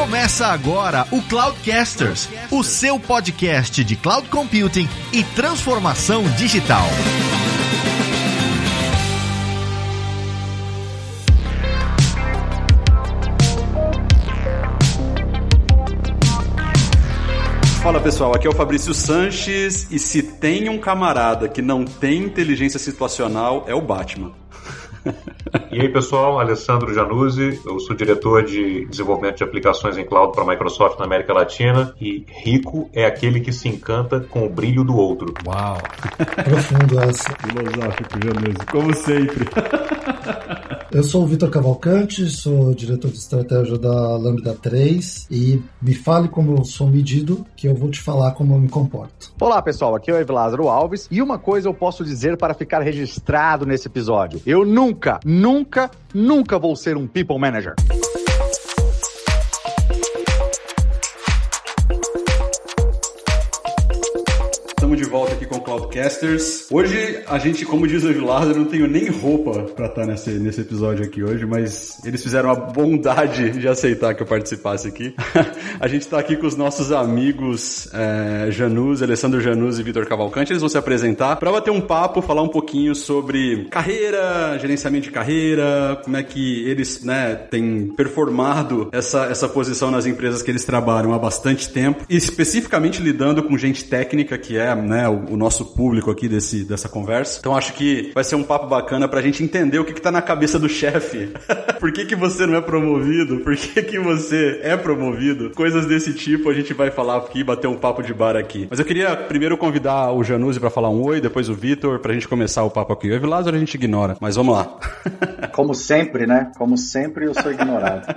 Começa agora o Cloudcasters, o seu podcast de cloud computing e transformação digital. Fala pessoal, aqui é o Fabrício Sanches e se tem um camarada que não tem inteligência situacional é o Batman. E aí, pessoal, Alessandro Januzzi, eu sou diretor de desenvolvimento de aplicações em cloud para a Microsoft na América Latina e rico é aquele que se encanta com o brilho do outro. Uau! Profundo essa. Filosófico, Januzzi, como sempre. Eu sou o Vitor Cavalcante, sou diretor de estratégia da Lambda 3 e me fale como eu sou medido, que eu vou te falar como eu me comporto. Olá, pessoal, aqui é o Evlázaro Alves e uma coisa eu posso dizer para ficar registrado nesse episódio. Eu nunca, nunca, nunca vou ser um people manager. Cloudcasters. Hoje a gente, como diz o Lázaro, não tenho nem roupa para estar nesse, nesse episódio aqui hoje, mas eles fizeram a bondade de aceitar que eu participasse aqui. a gente está aqui com os nossos amigos é, Janus, Alessandro Janus e Vitor Cavalcante. Eles vão se apresentar para bater um papo, falar um pouquinho sobre carreira, gerenciamento de carreira, como é que eles né, têm performado essa, essa posição nas empresas que eles trabalham há bastante tempo, e especificamente lidando com gente técnica que é né, o, o, nosso público aqui desse, dessa conversa. Então acho que vai ser um papo bacana pra gente entender o que, que tá na cabeça do chefe. Por que, que você não é promovido? Por que, que você é promovido? Coisas desse tipo a gente vai falar aqui, bater um papo de bar aqui. Mas eu queria primeiro convidar o Januzzi para falar um oi, depois o Vitor, pra gente começar o papo aqui. O Evilásio a gente ignora, mas vamos lá. Como sempre, né? Como sempre eu sou ignorado.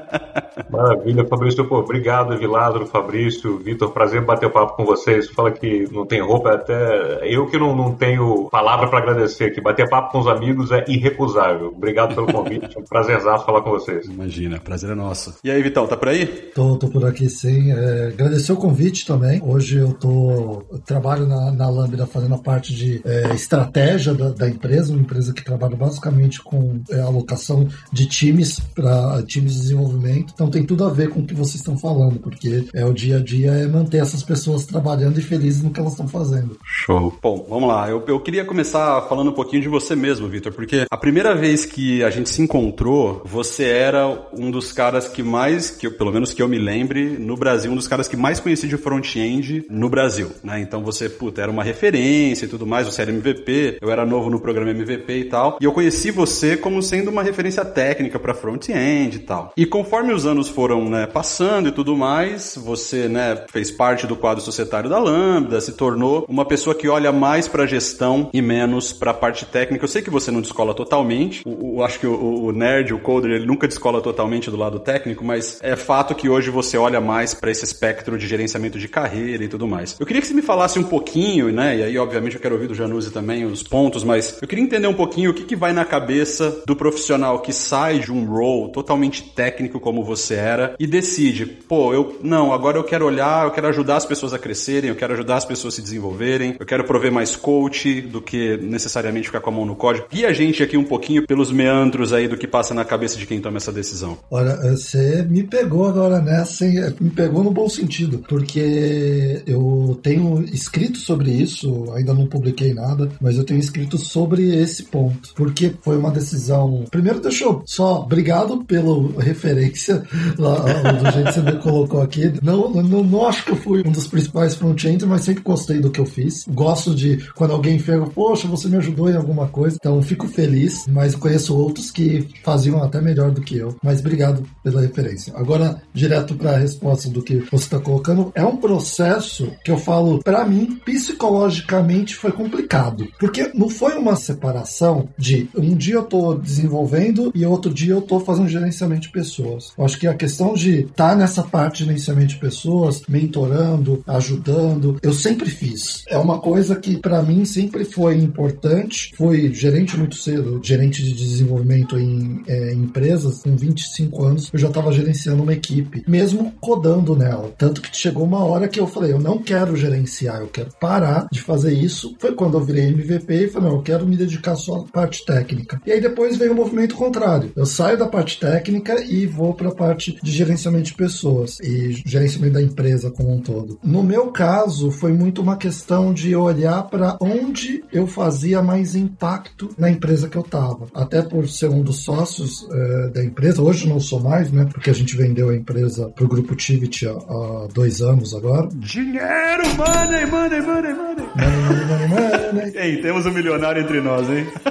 Maravilha, Fabrício. Pô, obrigado, Evilásio, Fabrício, Vitor. Prazer bater o papo com vocês. Fala que não tem roupa, é até eu que não, não tenho palavra para agradecer aqui. Bater papo com os amigos é irrecusável. Obrigado pelo convite, é um prazerzaço falar com vocês. Imagina, prazer é nosso. E aí, Vitão, tá por aí? Tô, tô por aqui sim. É, agradecer o convite também. Hoje eu tô eu trabalho na, na Lambda fazendo a parte de é, estratégia da, da, empresa, uma empresa que trabalha basicamente com é, alocação de times para times de desenvolvimento. Então tem tudo a ver com o que vocês estão falando, porque é o dia a dia é manter essas pessoas trabalhando e felizes no que elas estão fazendo. Show. Bom, vamos lá. Eu, eu queria começar falando um pouquinho de você mesmo, Vitor, porque a primeira vez que a gente se encontrou, você era um dos caras que mais, que pelo menos que eu me lembre, no Brasil, um dos caras que mais conheci de front-end no Brasil, né? Então você, puta, era uma referência e tudo mais, você era MVP, eu era novo no programa MVP e tal, e eu conheci você como sendo uma referência técnica para front-end e tal. E conforme os anos foram, né, passando e tudo mais, você, né, fez parte do quadro societário da Lambda, se tornou uma pessoa que olha mais para gestão e menos para parte técnica. Eu sei que você não descola totalmente. O acho que o, o, nerd, o coder, ele nunca descola totalmente do lado técnico, mas é fato que hoje você olha mais para esse espectro de gerenciamento de carreira e tudo mais. Eu queria que você me falasse um pouquinho, né? E aí, obviamente, eu quero ouvir do Januzzi também os pontos, mas eu queria entender um pouquinho o que, que vai na cabeça do profissional que sai de um role totalmente técnico como você era e decide, pô, eu não, agora eu quero olhar, eu quero ajudar as pessoas a crescerem, eu quero ajudar as pessoas a se desenvolverem, eu quero prover mais coach do que necessariamente ficar com a mão no código. E a gente aqui um pouquinho pelos meandros aí do que passa na cabeça de quem toma essa decisão. Olha, você me pegou agora nessa, me pegou no bom sentido, porque eu tenho escrito sobre isso, ainda não publiquei nada, mas eu tenho escrito sobre esse ponto, porque foi uma decisão. Primeiro, deixa eu só, obrigado pela referência lá, do jeito que você colocou aqui. Não, não, não acho que eu fui um dos principais front-end, mas sempre gostei do que eu fiz. Gosto de quando alguém pega, poxa, você me ajudou em alguma coisa. Então fico feliz, mas conheço outros que faziam até melhor do que eu. Mas obrigado pela referência. Agora, direto para a resposta do que você está colocando, é um processo que eu falo, para mim, psicologicamente foi complicado. Porque não foi uma separação de um dia eu tô desenvolvendo e outro dia eu tô fazendo gerenciamento de pessoas. Eu acho que a questão de estar tá nessa parte de gerenciamento de pessoas, mentorando, ajudando, eu sempre fiz. É uma coisa que para mim sempre foi importante. Fui gerente muito cedo, gerente de desenvolvimento em é, empresas, com 25 anos, eu já estava gerenciando uma equipe, mesmo codando nela. Tanto que chegou uma hora que eu falei, eu não quero gerenciar, eu quero parar de fazer isso. Foi quando eu virei MVP e falei, não, eu quero me dedicar só à parte técnica. E aí depois veio o movimento contrário. Eu saio da parte técnica e vou para a parte de gerenciamento de pessoas e gerenciamento da empresa como um todo. No meu caso, foi muito uma questão de olhar para onde eu fazia mais impacto na empresa que eu estava. Até por ser um dos sócios é, da empresa, hoje não sou mais, né? Porque a gente vendeu a empresa para o grupo Tivit há, há, dois anos agora. Dinheiro, money, money, money, money. Money, money, money, money. Ei, temos um milionário entre nós, hein?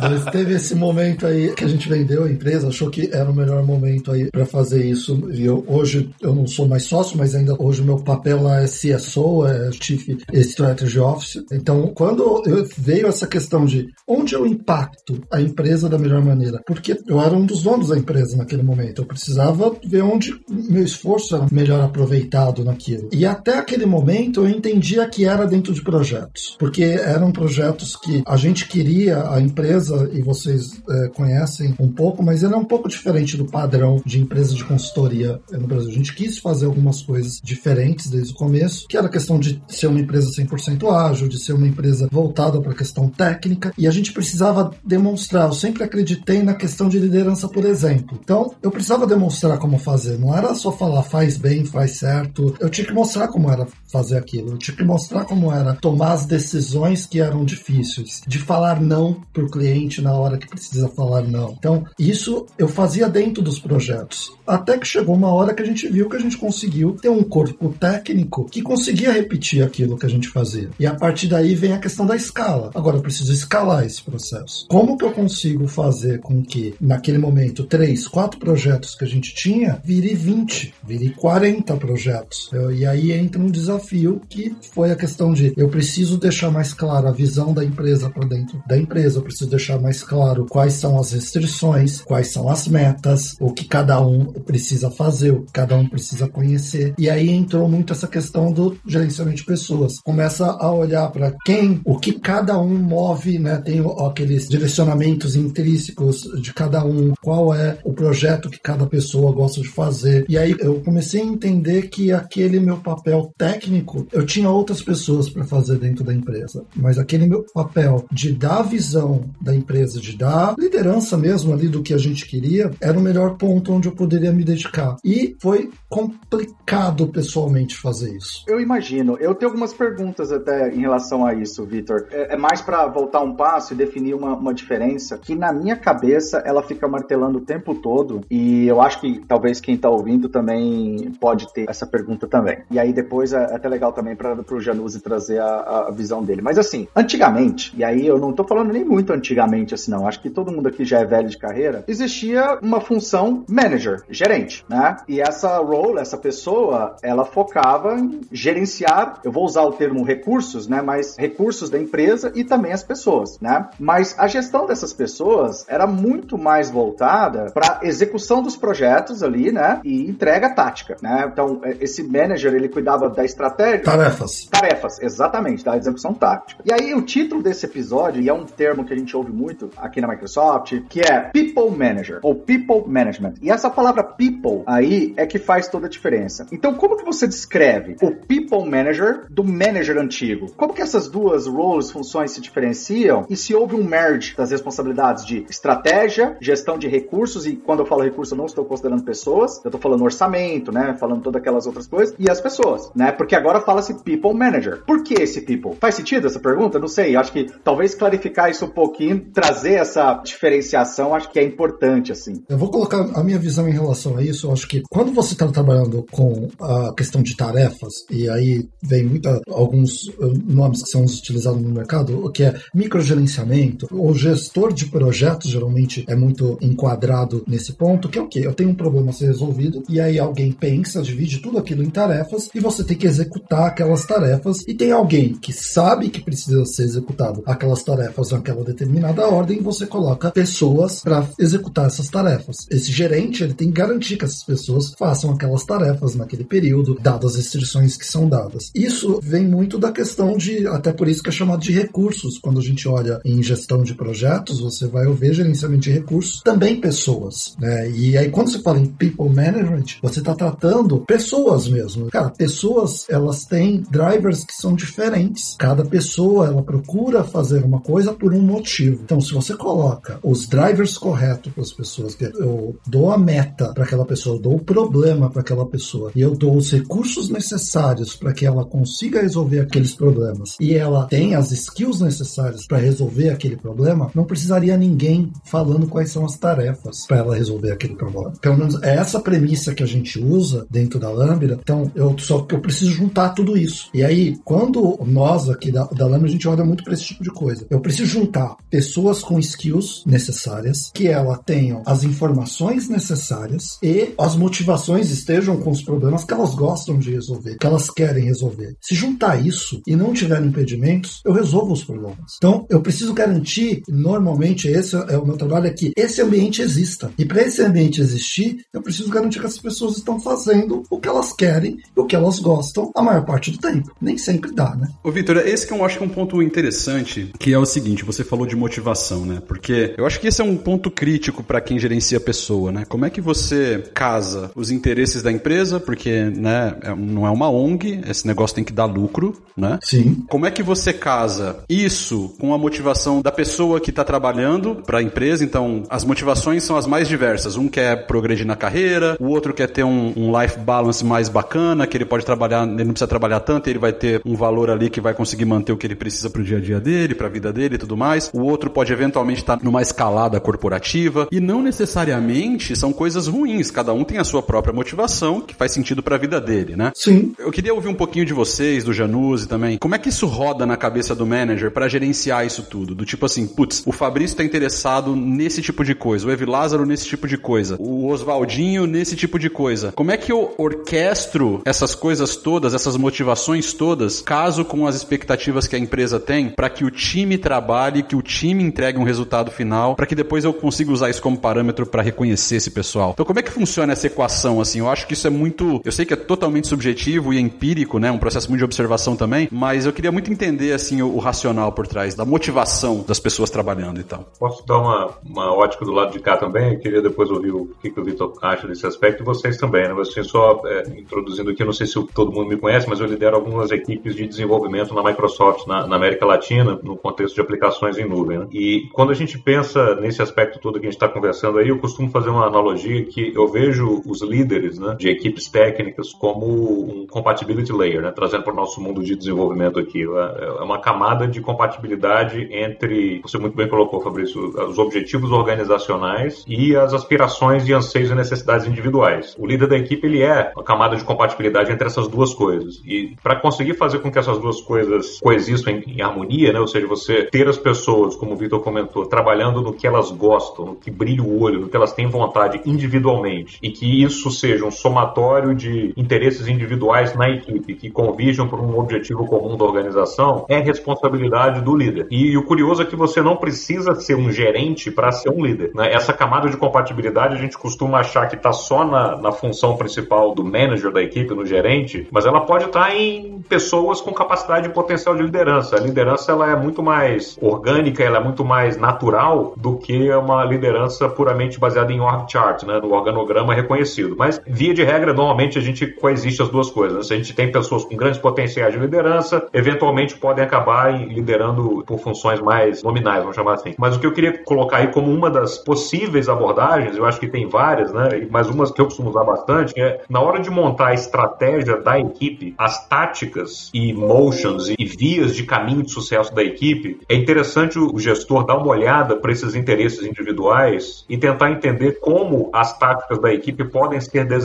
Mas teve esse momento aí que a gente vendeu a empresa, achou que era o melhor momento aí para fazer isso. E eu, hoje eu não sou mais sócio, mas ainda hoje o meu papel lá é CSO, é Chief Strategy Officer. Então, quando veio essa questão de onde eu impacto a empresa da melhor maneira, porque eu era um dos donos da empresa naquele momento, eu precisava ver onde meu esforço era melhor aproveitado naquilo. E até aquele momento eu entendia que era dentro de projetos, porque eram projetos que a gente queria a empresa e vocês é, conhecem um pouco, mas ele é um pouco diferente do padrão de empresa de consultoria no Brasil. A gente quis fazer algumas coisas diferentes desde o começo, que era a questão de ser uma empresa 100% ágil, de ser uma empresa voltada para a questão técnica, e a gente precisava demonstrar. Eu sempre acreditei na questão de liderança, por exemplo. Então, eu precisava demonstrar como fazer. Não era só falar faz bem, faz certo. Eu tinha que mostrar como era fazer aquilo. Eu tinha que mostrar como era tomar as decisões que eram difíceis, de falar não para o cliente na hora que precisa falar não. Então, isso eu fazia dentro dos projetos. Até que chegou uma hora que a gente viu que a gente conseguiu ter um corpo técnico que conseguia repetir aquilo que a gente fazia. E a partir daí vem a questão da escala. Agora eu preciso escalar esse processo. Como que eu consigo fazer com que, naquele momento, três, quatro projetos que a gente tinha, vire 20, vire 40 projetos? Eu, e aí entra um desafio que foi a questão de eu preciso deixar mais clara a visão da empresa para dentro da empresa, eu preciso deixar mais claro quais são as restrições, quais são as metas, o que cada um precisa fazer, o que cada um precisa conhecer. E aí entrou muito essa questão do gerenciamento de pessoas. Começa a olhar para quem, o que cada um move, né? Tem aqueles direcionamentos intrínsecos de cada um, qual é o projeto que cada pessoa gosta de fazer. E aí eu comecei a entender que aquele meu papel técnico, eu tinha outras pessoas para fazer dentro da empresa, mas aquele meu papel de dar visão da empresa, de dar liderança mesmo ali do que a gente queria, era o melhor ponto onde eu poderia me dedicar. E foi complicado pessoalmente fazer isso. Eu imagino. Eu tenho algumas perguntas até em relação a isso, Vitor. É, é, mais para voltar um passo e definir uma, uma diferença que na minha cabeça ela fica martelando o tempo todo e eu acho que talvez quem tá ouvindo também pode ter essa pergunta também. E aí depois é, é até legal também para o Januzzi trazer a, a visão dele. Mas assim, antigamente, e aí eu não tô falando nem muito antigamente, assim, não. Acho que todo mundo aqui já é velho de carreira. Existia uma função manager, gerente, né? E essa role, essa pessoa, ela focava em gerenciar, eu vou usar o termo recursos, né? Mas recursos da empresa e também as pessoas, né? Mas a gestão dessas pessoas era muito mais voltada para execução dos projetos ali, né? E entrega tática, né? Então, é, esse manager, ele cuidava da estratégia. Tarefas. Tarefas, exatamente, da execução tática. E aí, o título desse episódio, e é um termo que a gente ouve muito aqui na Microsoft, que é People Manager ou People Management. E essa palavra people aí é que faz toda a diferença. Então, como que você descreve o People Manager do manager antigo? Como que essas duas roles, funções se diferenciam? E se houve um merge das responsabilidades de estratégia, gestão de recursos, e quando eu falo recurso, eu não estou considerando pessoas, eu estou falando orçamento, né? Falando todas aquelas outras coisas, e as pessoas, né? Porque agora fala-se People Manager. Por que esse People? Faz sentido essa pergunta? Não sei. Acho que talvez clarificar isso um pouquinho trazer essa diferenciação acho que é importante, assim. Eu vou colocar a minha visão em relação a isso. Eu acho que quando você está trabalhando com a questão de tarefas, e aí vem muita, alguns uh, nomes que são utilizados no mercado, o que é microgerenciamento, o gestor de projetos geralmente é muito enquadrado nesse ponto, que é o quê? Eu tenho um problema a ser resolvido, e aí alguém pensa, divide tudo aquilo em tarefas, e você tem que executar aquelas tarefas, e tem alguém que sabe que precisa ser executado aquelas tarefas naquela determinada ordem você coloca pessoas para executar essas tarefas. Esse gerente ele tem que garantir que essas pessoas façam aquelas tarefas naquele período, dadas as restrições que são dadas. Isso vem muito da questão de, até por isso que é chamado de recursos. Quando a gente olha em gestão de projetos, você vai ver gerenciamento de recursos, também pessoas. Né? E aí, quando você fala em people management, você está tratando pessoas mesmo. Cara, pessoas, elas têm drivers que são diferentes. Cada pessoa, ela procura fazer uma coisa por um motivo. Então, se você coloca os drivers corretos para as pessoas, que eu dou a meta para aquela pessoa, dou o problema para aquela pessoa e eu dou os recursos necessários para que ela consiga resolver aqueles problemas e ela tem as skills necessárias para resolver aquele problema, não precisaria ninguém falando quais são as tarefas para ela resolver aquele problema. Pelo menos é essa premissa que a gente usa dentro da Lambda. Então, eu só eu preciso juntar tudo isso. E aí, quando nós aqui da, da Lambda a gente olha muito para esse tipo de coisa, eu preciso juntar pessoas com skills necessárias, que ela tenham as informações necessárias e as motivações estejam com os problemas que elas gostam de resolver, que elas querem resolver. Se juntar isso e não tiver impedimentos, eu resolvo os problemas. Então, eu preciso garantir, normalmente esse é o meu trabalho aqui, esse ambiente exista. E para esse ambiente existir, eu preciso garantir que as pessoas estão fazendo o que elas querem, o que elas gostam a maior parte do tempo. Nem sempre dá, né? Ô, Vitor, esse que eu acho que é um ponto interessante, que é o seguinte, você falou de motivação, né? Porque eu acho que esse é um ponto crítico para quem gerencia a pessoa, né? Como é que você casa os interesses da empresa, porque, né, é, não é uma ONG, esse negócio tem que dar lucro, né? Sim. Como é que você casa isso com a motivação da pessoa que está trabalhando para a empresa? Então, as motivações são as mais diversas. Um quer progredir na carreira, o outro quer ter um, um life balance mais bacana, que ele pode trabalhar, ele não precisa trabalhar tanto, ele vai ter um valor ali que vai conseguir manter o que ele precisa para o dia a dia dele, para a vida dele e tudo mais. O outro pode eventualmente estar tá numa escalada corporativa e não necessariamente são coisas ruins. Cada um tem a sua própria motivação que faz sentido para a vida dele, né? Sim. Eu queria ouvir um pouquinho de vocês, do Januzzi também. Como é que isso roda na cabeça do manager para gerenciar isso tudo? Do tipo assim, putz, o Fabrício está interessado nesse tipo de coisa, o Evi Lázaro nesse tipo de coisa, o Oswaldinho nesse tipo de coisa. Como é que eu orquestro essas coisas todas, essas motivações todas, caso com as expectativas que a empresa tem, para que o time trabalhe, que o time entregue um resultado final, para que depois eu consiga usar isso como parâmetro para reconhecer esse pessoal? Então, como é que funciona essa equação assim? Eu acho que isso é muito, eu sei que é totalmente subjetivo e empírico, né? Um processo muito de observação também, mas eu queria muito entender assim o, o racional por trás da motivação das pessoas trabalhando e tal. Posso dar uma, uma ótica do lado de cá também? Eu queria depois ouvir o que, que o Vitor acha desse aspecto e vocês também, né? Você só é, introduzindo aqui, não sei se todo mundo me conhece, mas eu lidero algumas equipes de desenvolvimento na Microsoft, na, na América Latina, no contexto de aplicações em nuvem. Né? E quando a gente pensa nesse aspecto todo que a gente está conversando aí, eu costumo fazer uma analogia que eu vejo os líderes né, de equipes técnicas como um compatibility layer, né, trazendo para o nosso mundo de desenvolvimento aqui. É, é uma camada de compatibilidade entre, você muito bem colocou, Fabrício, os objetivos organizacionais e as aspirações e anseios e necessidades individuais. O líder da equipe ele é uma camada de compatibilidade entre essas duas coisas. E para conseguir fazer com que essas duas coisas coexistam em, em harmonia, né, ou seja, você ter as pessoas, como o Vitor comentou, trabalhando no que elas gostam, no que brilha o olho, no que elas têm vontade individualmente, e que isso seja um somatório de interesses individuais na equipe que convijam para um objetivo comum da organização, é responsabilidade do líder. E, o curioso é que você não precisa ser um gerente para ser um líder. Né? Essa camada de compatibilidade a gente costuma achar que está só na, na função principal do manager da equipe, no gerente, mas ela pode estar tá em pessoas com capacidade e potencial de liderança. A liderança ela é muito mais orgânica, ela é muito mais natural do que uma liderança puramente baseada em org chart, né? no organograma reconhecido. Mas, via de regra, normalmente a gente coexiste as duas coisas. Né? Se a gente tem pessoas com grandes potenciais de liderança, eventualmente podem acabar liderando por funções mais nominais, vamos chamar assim. Mas o que eu queria colocar aí como uma das possíveis abordagens, eu acho que tem várias, né? Mas umas que eu costumo usar bastante, é na hora de montar a estratégia da equipe, as táticas e motions e vias de caminho de sucesso da equipe, é interessante o gestor dar uma olhada para esses interesses individuais e tentar entender como as táticas da equipe podem ser desenhadas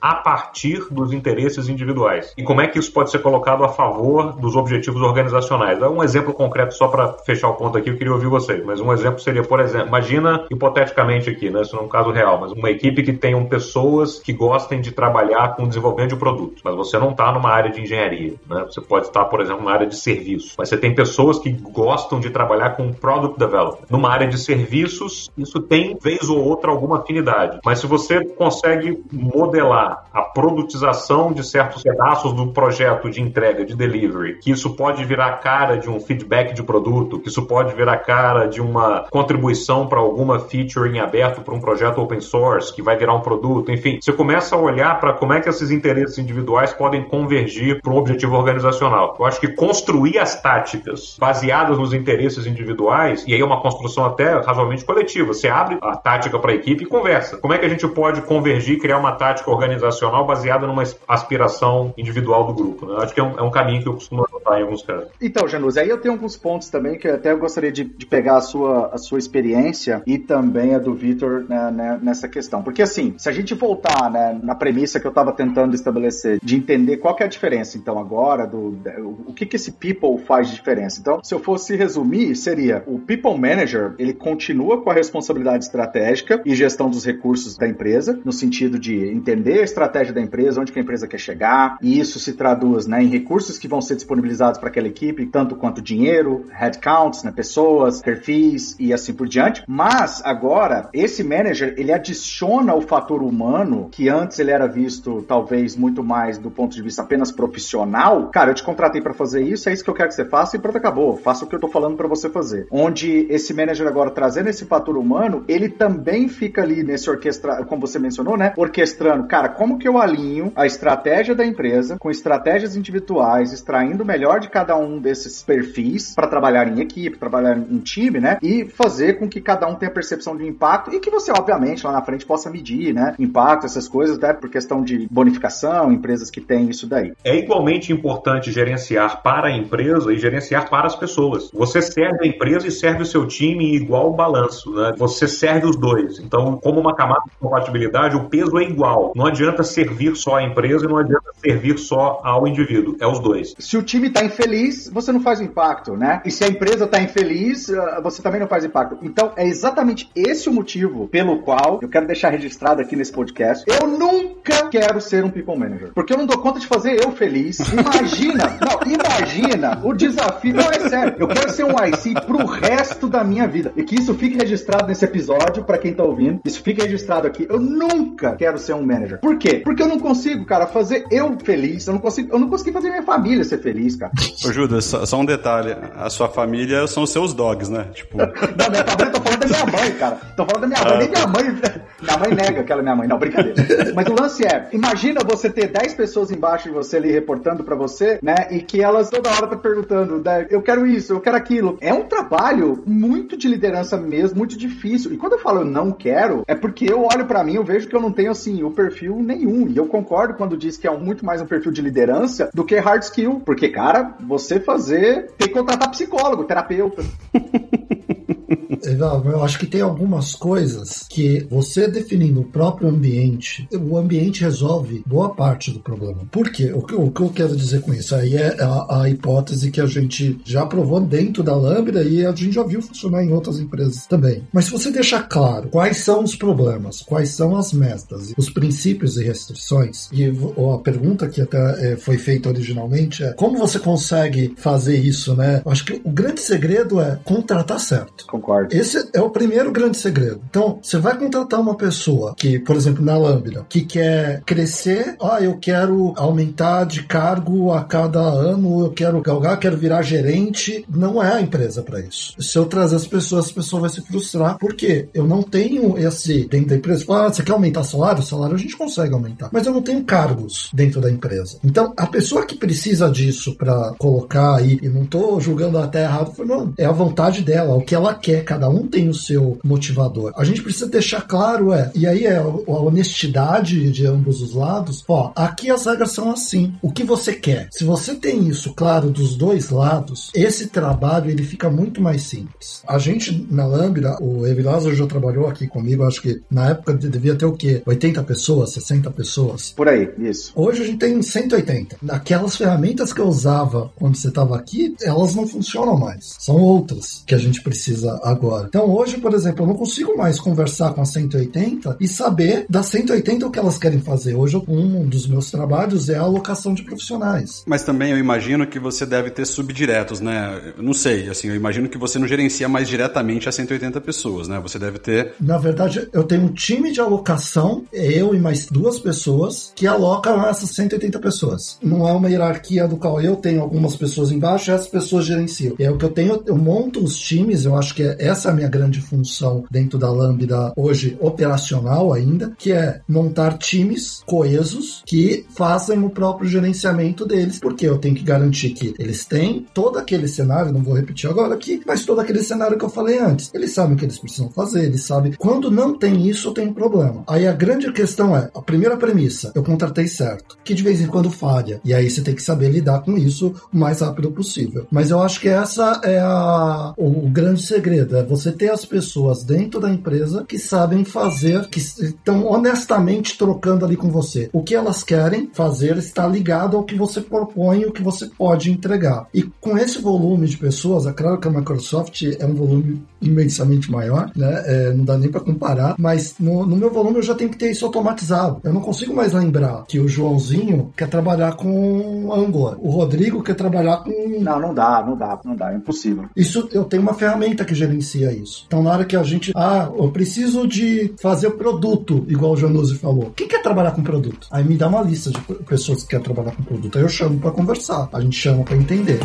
a partir dos interesses individuais. E como é que isso pode ser colocado a favor dos objetivos organizacionais. Um exemplo concreto, só para fechar o ponto aqui, eu queria ouvir vocês, mas um exemplo seria, por exemplo, imagina hipoteticamente aqui, né, isso não é um caso real, mas uma equipe que tenham pessoas que gostem de trabalhar com o desenvolvimento de produtos, mas você não está numa área de engenharia, né? Você pode estar, por exemplo, numa área de serviço, mas você tem pessoas que gostam de trabalhar com product development. Numa área de serviços, isso tem, vez ou outra, alguma afinidade. Mas se você consegue modelar a produtização de certos pedaços do projeto de entrega, de delivery, que isso pode virar cara de um feedback de produto, que isso pode virar cara de uma contribuição para alguma feature em aberto para um projeto open source, que vai virar um produto, enfim, você começa a olhar para como é que esses interesses individuais podem convergir para um objetivo organizacional. Eu acho que construir as táticas baseadas nos interesses individuais, e aí é uma construção até razoavelmente coletiva, você abre a tática para a equipe e conversa. Como é que a gente pode convergir e criar uma tática organizacional baseada numa aspiração individual do grupo? Né? Acho que é um, é um, caminho que eu costumo adotar em alguns casos. Então, Janus, aí eu tenho alguns pontos também que até eu gostaria de, de pegar a sua, a sua experiência e também a do Vitor né, né, nessa questão. Porque assim, se a gente voltar né, na premissa que eu estava tentando estabelecer, de entender qual que é a diferença, então, agora, do, o que, que esse people faz de diferença. Então, se eu fosse resumir, seria o people manager, ele continua com a responsabilidade estratégica e gestão dos recursos da empresa, no sentido de entender a estratégia da empresa, onde que a empresa quer chegar, e isso se traduz né, em recursos que vão ser disponibilizados para aquela equipe, tanto quanto dinheiro, headcounts, né, pessoas, perfis e assim por diante. Mas agora, esse manager, ele adiciona o fator humano, que antes ele era visto talvez muito mais do ponto de vista apenas profissional. Cara, eu te contratei para fazer isso, é isso que eu quero que você faça e pronto, acabou. Faça o que eu tô falando para você fazer. Onde esse manager agora trazendo esse fator humano, ele também fica ali nesse orquestra, como você mencionou, né? Orquestrando, cara, como que eu alinho a estratégia da empresa com estratégias individuais, extraindo o melhor de cada um desses perfis para trabalhar em equipe, trabalhar em time, né? E fazer com que cada um tenha percepção de impacto e que você, obviamente, lá na frente possa medir, né? Impacto, essas coisas, até por questão de bonificação, empresas que têm isso daí. É igualmente importante gerenciar para a empresa e gerenciar para as pessoas. Você serve a empresa e serve o seu time em igual balanço, né? Você serve os dois. Então, como uma camada de compatibilidade, o peso é igual. Não adianta servir só a empresa e não adianta servir só ao indivíduo. É os dois. Se o time está infeliz, você não faz impacto, né? E se a empresa está infeliz, ah, você também não faz impacto. Então, é exatamente esse o motivo pelo qual eu quero deixar registrado aqui nesse podcast. Eu nunca quero ser um people manager. Porque eu não dou conta de fazer eu feliz. Imagina, não, imagina o desafio. Não, é sério. Eu quero ser um IC pro resto da minha vida. E que isso fique registrado nesse episódio, para quem tá ouvindo. Isso fique registrado aqui. Eu nunca quero ser um manager. Por quê? Porque eu não consigo, cara, fazer eu feliz. Eu não consigo, eu não consigo fazer minha família ser feliz, cara. Ô, Judas, só, só um detalhe. A sua família são os seus dogs, né? Tipo. não, minha família, eu tô falando da minha mãe, cara. Tô falando da minha mãe. Ah, Nem minha mãe. Minha mãe nega que ela é minha mãe. Não, brincadeira. Mas o lance é: imagina você ter 10 pessoas embaixo de você ali reportando para você, né? E que elas toda hora tá perguntando, né, eu quero isso, eu quero aquilo. É um trabalho muito de liderança mesmo, muito difícil. E quando eu falo eu não quero, é porque eu olho para mim, eu vejo que eu não tenho assim o perfil nenhum. E eu concordo quando diz que é muito mais um perfil de liderança do que hard skill. Porque, cara, você fazer tem que contratar psicólogo, terapeuta. Eu acho que tem algumas coisas que você definindo o próprio ambiente, o ambiente resolve boa parte do problema. Por quê? O que, o que eu quero dizer com isso? Aí é a, a, hipótese que a gente já provou dentro da Lambda e a gente já viu funcionar em outras empresas também. Mas se você deixar claro quais são os problemas, quais são as metas, os princípios e restrições, e a pergunta que até é, foi feita originalmente é como você consegue fazer isso, né? Eu acho que o grande segredo é contratar certo. Concordo. Esse é o primeiro grande segredo. Então, você vai contratar uma pessoa que, por exemplo, na Lambda, que quer crescer, ah, eu quero aumentar de cargo a cada ano, eu quero galgar, quero virar gerente. Não é a empresa para isso. Se eu trazer as pessoas, as pessoas vão se frustrar, porque eu não tenho esse dentro da empresa. Ah, você quer aumentar salário? O salário a gente consegue aumentar, mas eu não tenho cargos dentro da empresa. Então, a pessoa que precisa disso para colocar aí, e não tô julgando até errado, não, é a vontade dela, o que ela quer, cada um tem o seu motivador. A gente precisa deixar claro, é, e aí é a honestidade de ambos os lados. Ó, aqui as regras são assim. O que você quer? Se você tem isso claro dos dois lados, esse trabalho ele fica muito mais simples. A gente na Lambda, o Evilásio já trabalhou aqui comigo, acho que na época devia ter o quê? 80 pessoas, 60 pessoas? Por aí, isso. Hoje a gente tem 180. Aquelas ferramentas que eu usava quando você estava aqui, elas não funcionam mais. São outras que a gente precisa agora agora. Então hoje, por exemplo, eu não consigo mais conversar com as 180 e saber das 180 o que elas querem fazer. Hoje, um dos meus trabalhos é a alocação de profissionais. Mas também eu imagino que você deve ter subdiretos, né? Eu não sei, assim, eu imagino que você não gerencia mais diretamente as 180 pessoas, né? Você deve ter. Na verdade, eu tenho um time de alocação, eu e mais duas pessoas, que alocam essas 180 pessoas. Não é uma hierarquia do qual eu tenho algumas pessoas embaixo e essas pessoas gerenciam. É o que eu tenho, eu monto os times, eu acho que é, essa é a minha grande função dentro da Lambda hoje operacional ainda, que é montar times coesos que façam o próprio gerenciamento deles, porque eu tenho que garantir que eles têm todo aquele cenário, não vou repetir agora aqui, mas todo aquele cenário que eu falei antes. Eles sabem o que eles precisam fazer, eles sabem. Quando não tem isso, tem um problema. Aí a grande questão é, a primeira premissa, eu contratei certo, que de vez em quando falha, e aí você tem que saber lidar com isso o mais rápido possível. Mas eu acho que essa é a, o grande segredo, é você ter as pessoas dentro da empresa que sabem fazer, que estão honestamente trocando ali com você. O que elas querem fazer está ligado ao que você propõe, o que você pode entregar. E com esse volume de pessoas, é claro que a Microsoft é um volume imensamente maior, né? É, não dá nem para comparar, mas no, no, meu volume eu já tenho que ter isso automatizado. Eu não consigo mais lembrar que o Joãozinho quer trabalhar com Angular, o Rodrigo quer trabalhar com. Não, não dá, não dá, não dá, é impossível. Isso eu tenho uma ferramenta que gerencia isso. Então na hora que a gente, ah, eu preciso de fazer o produto, igual o Januzzi falou. Quem quer trabalhar com produto? Aí me dá uma lista de pessoas que querem trabalhar com produto. Aí eu chamo para conversar, a gente chama para entender.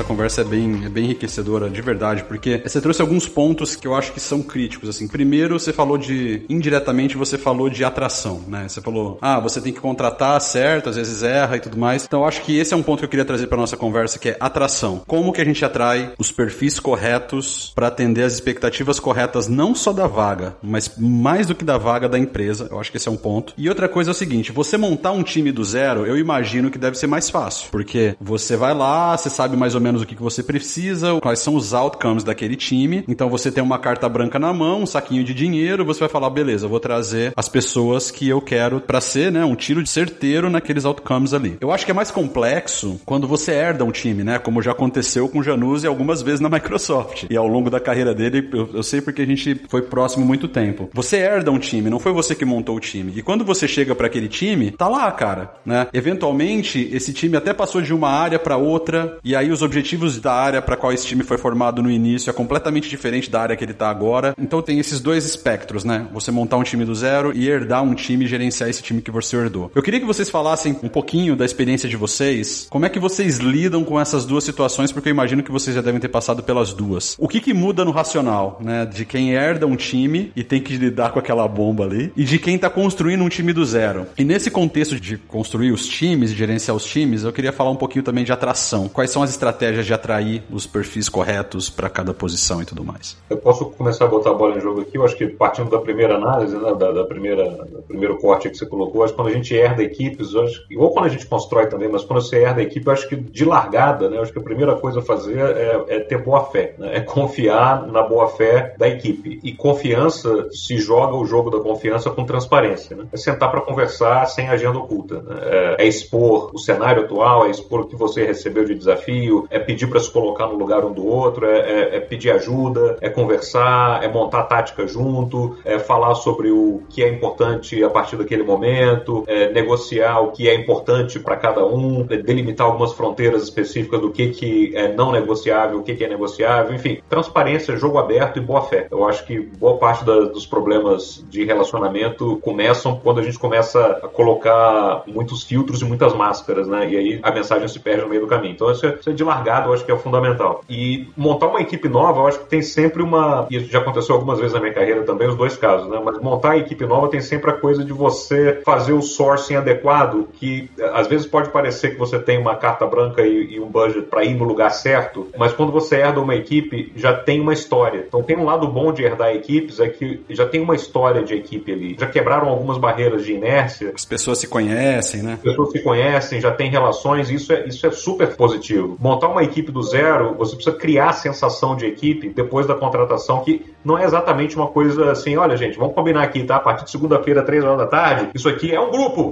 Essa conversa é bem, é bem enriquecedora, de verdade, porque você trouxe alguns pontos que eu acho que são críticos, assim. Primeiro, você falou de, indiretamente, você falou de atração, né? Você falou, ah, você tem que contratar certo, às vezes erra e tudo mais. Então, eu acho que esse é um ponto que eu queria trazer para nossa conversa, que é atração. Como que a gente atrai os perfis corretos para atender as expectativas corretas, não só da vaga, mas mais do que da vaga da empresa. Eu acho que esse é um ponto. E outra coisa é o seguinte, você montar um time do zero, eu imagino que deve ser mais fácil, porque você vai lá, você sabe mais ou menos menos o que, que você precisa, quais são os outcomes daquele time. Então você tem uma carta branca na mão, um saquinho de dinheiro, você vai falar, beleza, vou trazer as pessoas que eu quero para ser, né, um tiro de certeiro naqueles outcomes ali. Eu acho que é mais complexo quando você herda um time, né, como já aconteceu com o Januzzi algumas vezes na Microsoft. E ao longo da carreira dele, eu, eu sei porque a gente foi próximo muito tempo. Você herda um time, não foi você que montou o time. E quando você chega para aquele time, tá lá, cara, né? Eventualmente, esse time até passou de uma área para outra, e aí os objetivos objetivos da área para qual esse time foi formado no início é completamente diferente da área que ele está agora. Então tem esses dois espectros, né? Você montar um time do zero e herdar um time e gerenciar esse time que você herdou. Eu queria que vocês falassem um pouquinho da experiência de vocês. Como é que vocês lidam com essas duas situações? Porque eu imagino que vocês já devem ter passado pelas duas. O que que muda no racional, né? De quem herda um time e tem que lidar com aquela bomba ali e de quem está construindo um time do zero. E nesse contexto de construir os times gerenciar os times, eu queria falar um pouquinho também de atração. Quais são as estratégias estratégias de atrair os perfis corretos para cada posição e tudo mais. Eu posso começar a botar a bola em jogo aqui? Eu acho que partindo da primeira análise, né, da, da, primeira, do primeiro corte que você colocou, acho que quando a gente herda equipes, acho, ou quando a gente constrói também, mas quando você herda a equipe, eu acho que de largada, né, acho que a primeira coisa a fazer é, é ter boa fé, né, é confiar na boa fé da equipe. E confiança se joga o jogo da confiança com transparência. Né? É sentar para conversar sem agenda oculta. Né? É, é expor o cenário atual, é expor o que você recebeu de desafio, é pedir para se colocar no lugar um do outro, é, é, é, pedir ajuda, é conversar, é montar tática junto, é falar sobre o que é importante a partir daquele momento, é negociar o que é importante para cada um, é delimitar algumas fronteiras específicas do que, que é não negociável, o que, que é negociável, enfim, transparência, jogo aberto e boa fé. Eu acho que boa parte da, dos problemas de relacionamento começam quando a gente começa a colocar muitos filtros e muitas máscaras, né? E aí a mensagem se perde no meio do caminho. Então isso é, é de largar eu acho que é fundamental. E montar uma equipe nova, eu acho que tem sempre uma. Isso já aconteceu algumas vezes na minha carreira também, os dois casos, né? Mas montar a equipe nova tem sempre a coisa de você fazer o sourcing adequado, que às vezes pode parecer que você tem uma carta branca e, e um budget para ir no lugar certo, mas quando você herda uma equipe, já tem uma história. Então tem um lado bom de herdar equipes, é que já tem uma história de equipe ali. Já quebraram algumas barreiras de inércia. As pessoas se conhecem, né? As pessoas se conhecem, já tem relações, isso é, isso é super positivo. Montar uma equipe do zero, você precisa criar a sensação de equipe depois da contratação, que não é exatamente uma coisa assim, olha gente, vamos combinar aqui, tá? A partir de segunda-feira, três horas da tarde, isso aqui é um grupo,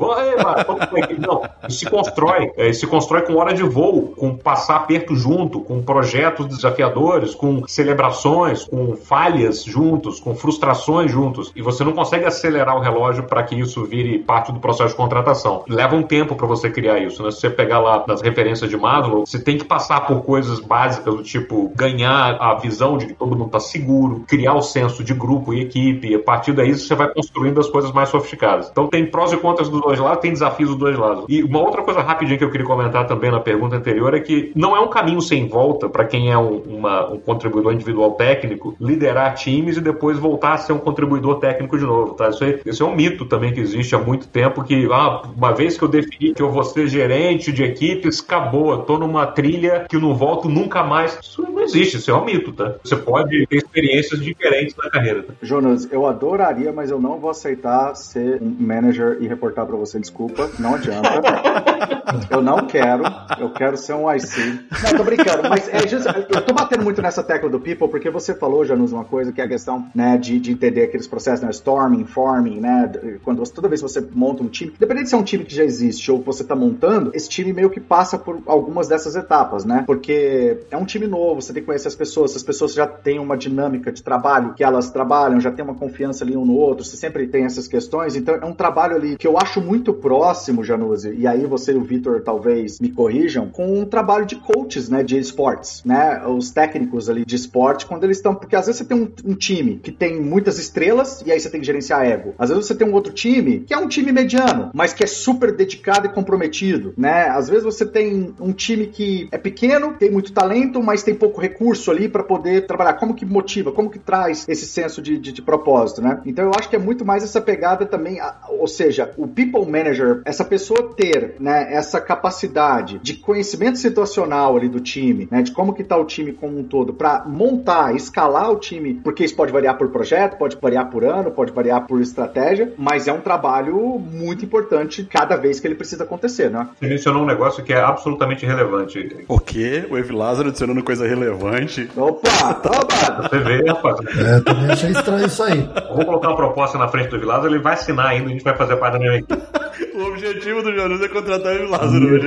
não, isso se constrói, é, se constrói com hora de voo, com passar aperto junto, com projetos desafiadores, com celebrações, com falhas juntos, com frustrações juntos, e você não consegue acelerar o relógio para que isso vire parte do processo de contratação. Leva um tempo para você criar isso, né? Se você pegar lá nas referências de Maslow, você tem que passar por coisas básicas do tipo ganhar a visão de que todo mundo está seguro, criar o senso de grupo e equipe, e a partir daí você vai construindo as coisas mais sofisticadas. Então tem prós e contras dos dois lados, tem desafios dos dois lados. E uma outra coisa rapidinha que eu queria comentar também na pergunta anterior é que não é um caminho sem volta para quem é um, uma, um contribuidor individual técnico liderar times e depois voltar a ser um contribuidor técnico de novo, tá? Isso, aí, isso é um mito também que existe há muito tempo que, ah, uma vez que eu defini que eu vou ser gerente de equipes, acabou, eu tô numa trilha que eu não volto nunca mais. Isso não existe, isso é um mito, tá? Você pode ter experiências diferentes na carreira. Tá? Jonas, eu adoraria, mas eu não vou aceitar ser um manager e reportar para você, desculpa, não adianta. eu não quero, eu quero ser um IC. Não, tô brincando, mas é just, eu tô batendo muito nessa tecla do people porque você falou, Janus, uma coisa que é a questão, né, de, de entender aqueles processos, né, storming, forming, né, quando você, toda vez que você monta um time, independente se é um time que já existe ou que você tá montando, esse time meio que passa por algumas dessas etapas, né, porque é um time novo, você tem que conhecer as pessoas, as pessoas já têm uma dinâmica de trabalho que elas trabalham, já tem uma confiança ali um no outro, você sempre tem essas questões, então é um trabalho ali que eu acho muito próximo, Januse, e aí você e o Vitor talvez me corrijam, com um trabalho de coaches, né, de esportes, né, os técnicos ali de esporte, quando eles estão, porque às vezes você tem um, um, time que tem muitas estrelas e aí você tem que gerenciar ego. Às vezes você tem um outro time que é um time mediano, mas que é super dedicado e comprometido, né? Às vezes você tem um time que é pequeno, tem muito talento, mas tem pouco recurso ali para poder trabalhar. Como que motiva? Como que traz esse senso de, de, de, propósito, né? Então eu acho que é muito mais essa pegada também, ou seja, o people manager, essa pessoa ter, né, essa capacidade de conhecimento situacional ali do time, né, de como que tá o time como um todo, para montar, escalar o time, porque isso pode variar por projeto, pode variar por ano, pode variar por estratégia, mas é um trabalho muito importante cada vez que ele precisa acontecer, né? Você mencionou um negócio que é absolutamente relevante. O quê? O Ev Lázaro adicionando coisa relevante? Opa! Opa! Você vê, rapaz. É, também achei estranho isso aí. vou colocar uma proposta na frente do Ev Lázaro, ele vai assinar ainda, a gente vai fazer parte da minha equipe. o objetivo do Janus é contratar o Ev Lázaro hoje.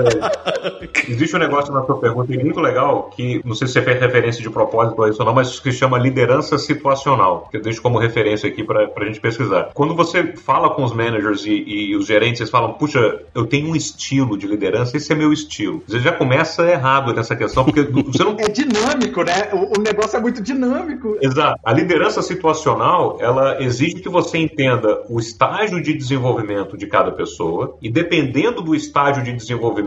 É. Existe um negócio na sua pergunta muito legal, que não sei se você fez referência de propósito a isso ou não, mas que chama liderança situacional, que eu deixo como referência aqui para a gente pesquisar. Quando você fala com os managers e, e, os gerentes, eles falam, puxa, eu tenho um estilo de liderança, esse é meu estilo. Você já começa errado nessa questão, porque você não... É dinâmico, né? O, o negócio é muito dinâmico. Exato. A liderança situacional, ela exige que você entenda o estágio de desenvolvimento de cada pessoa e dependendo do estágio de desenvolvimento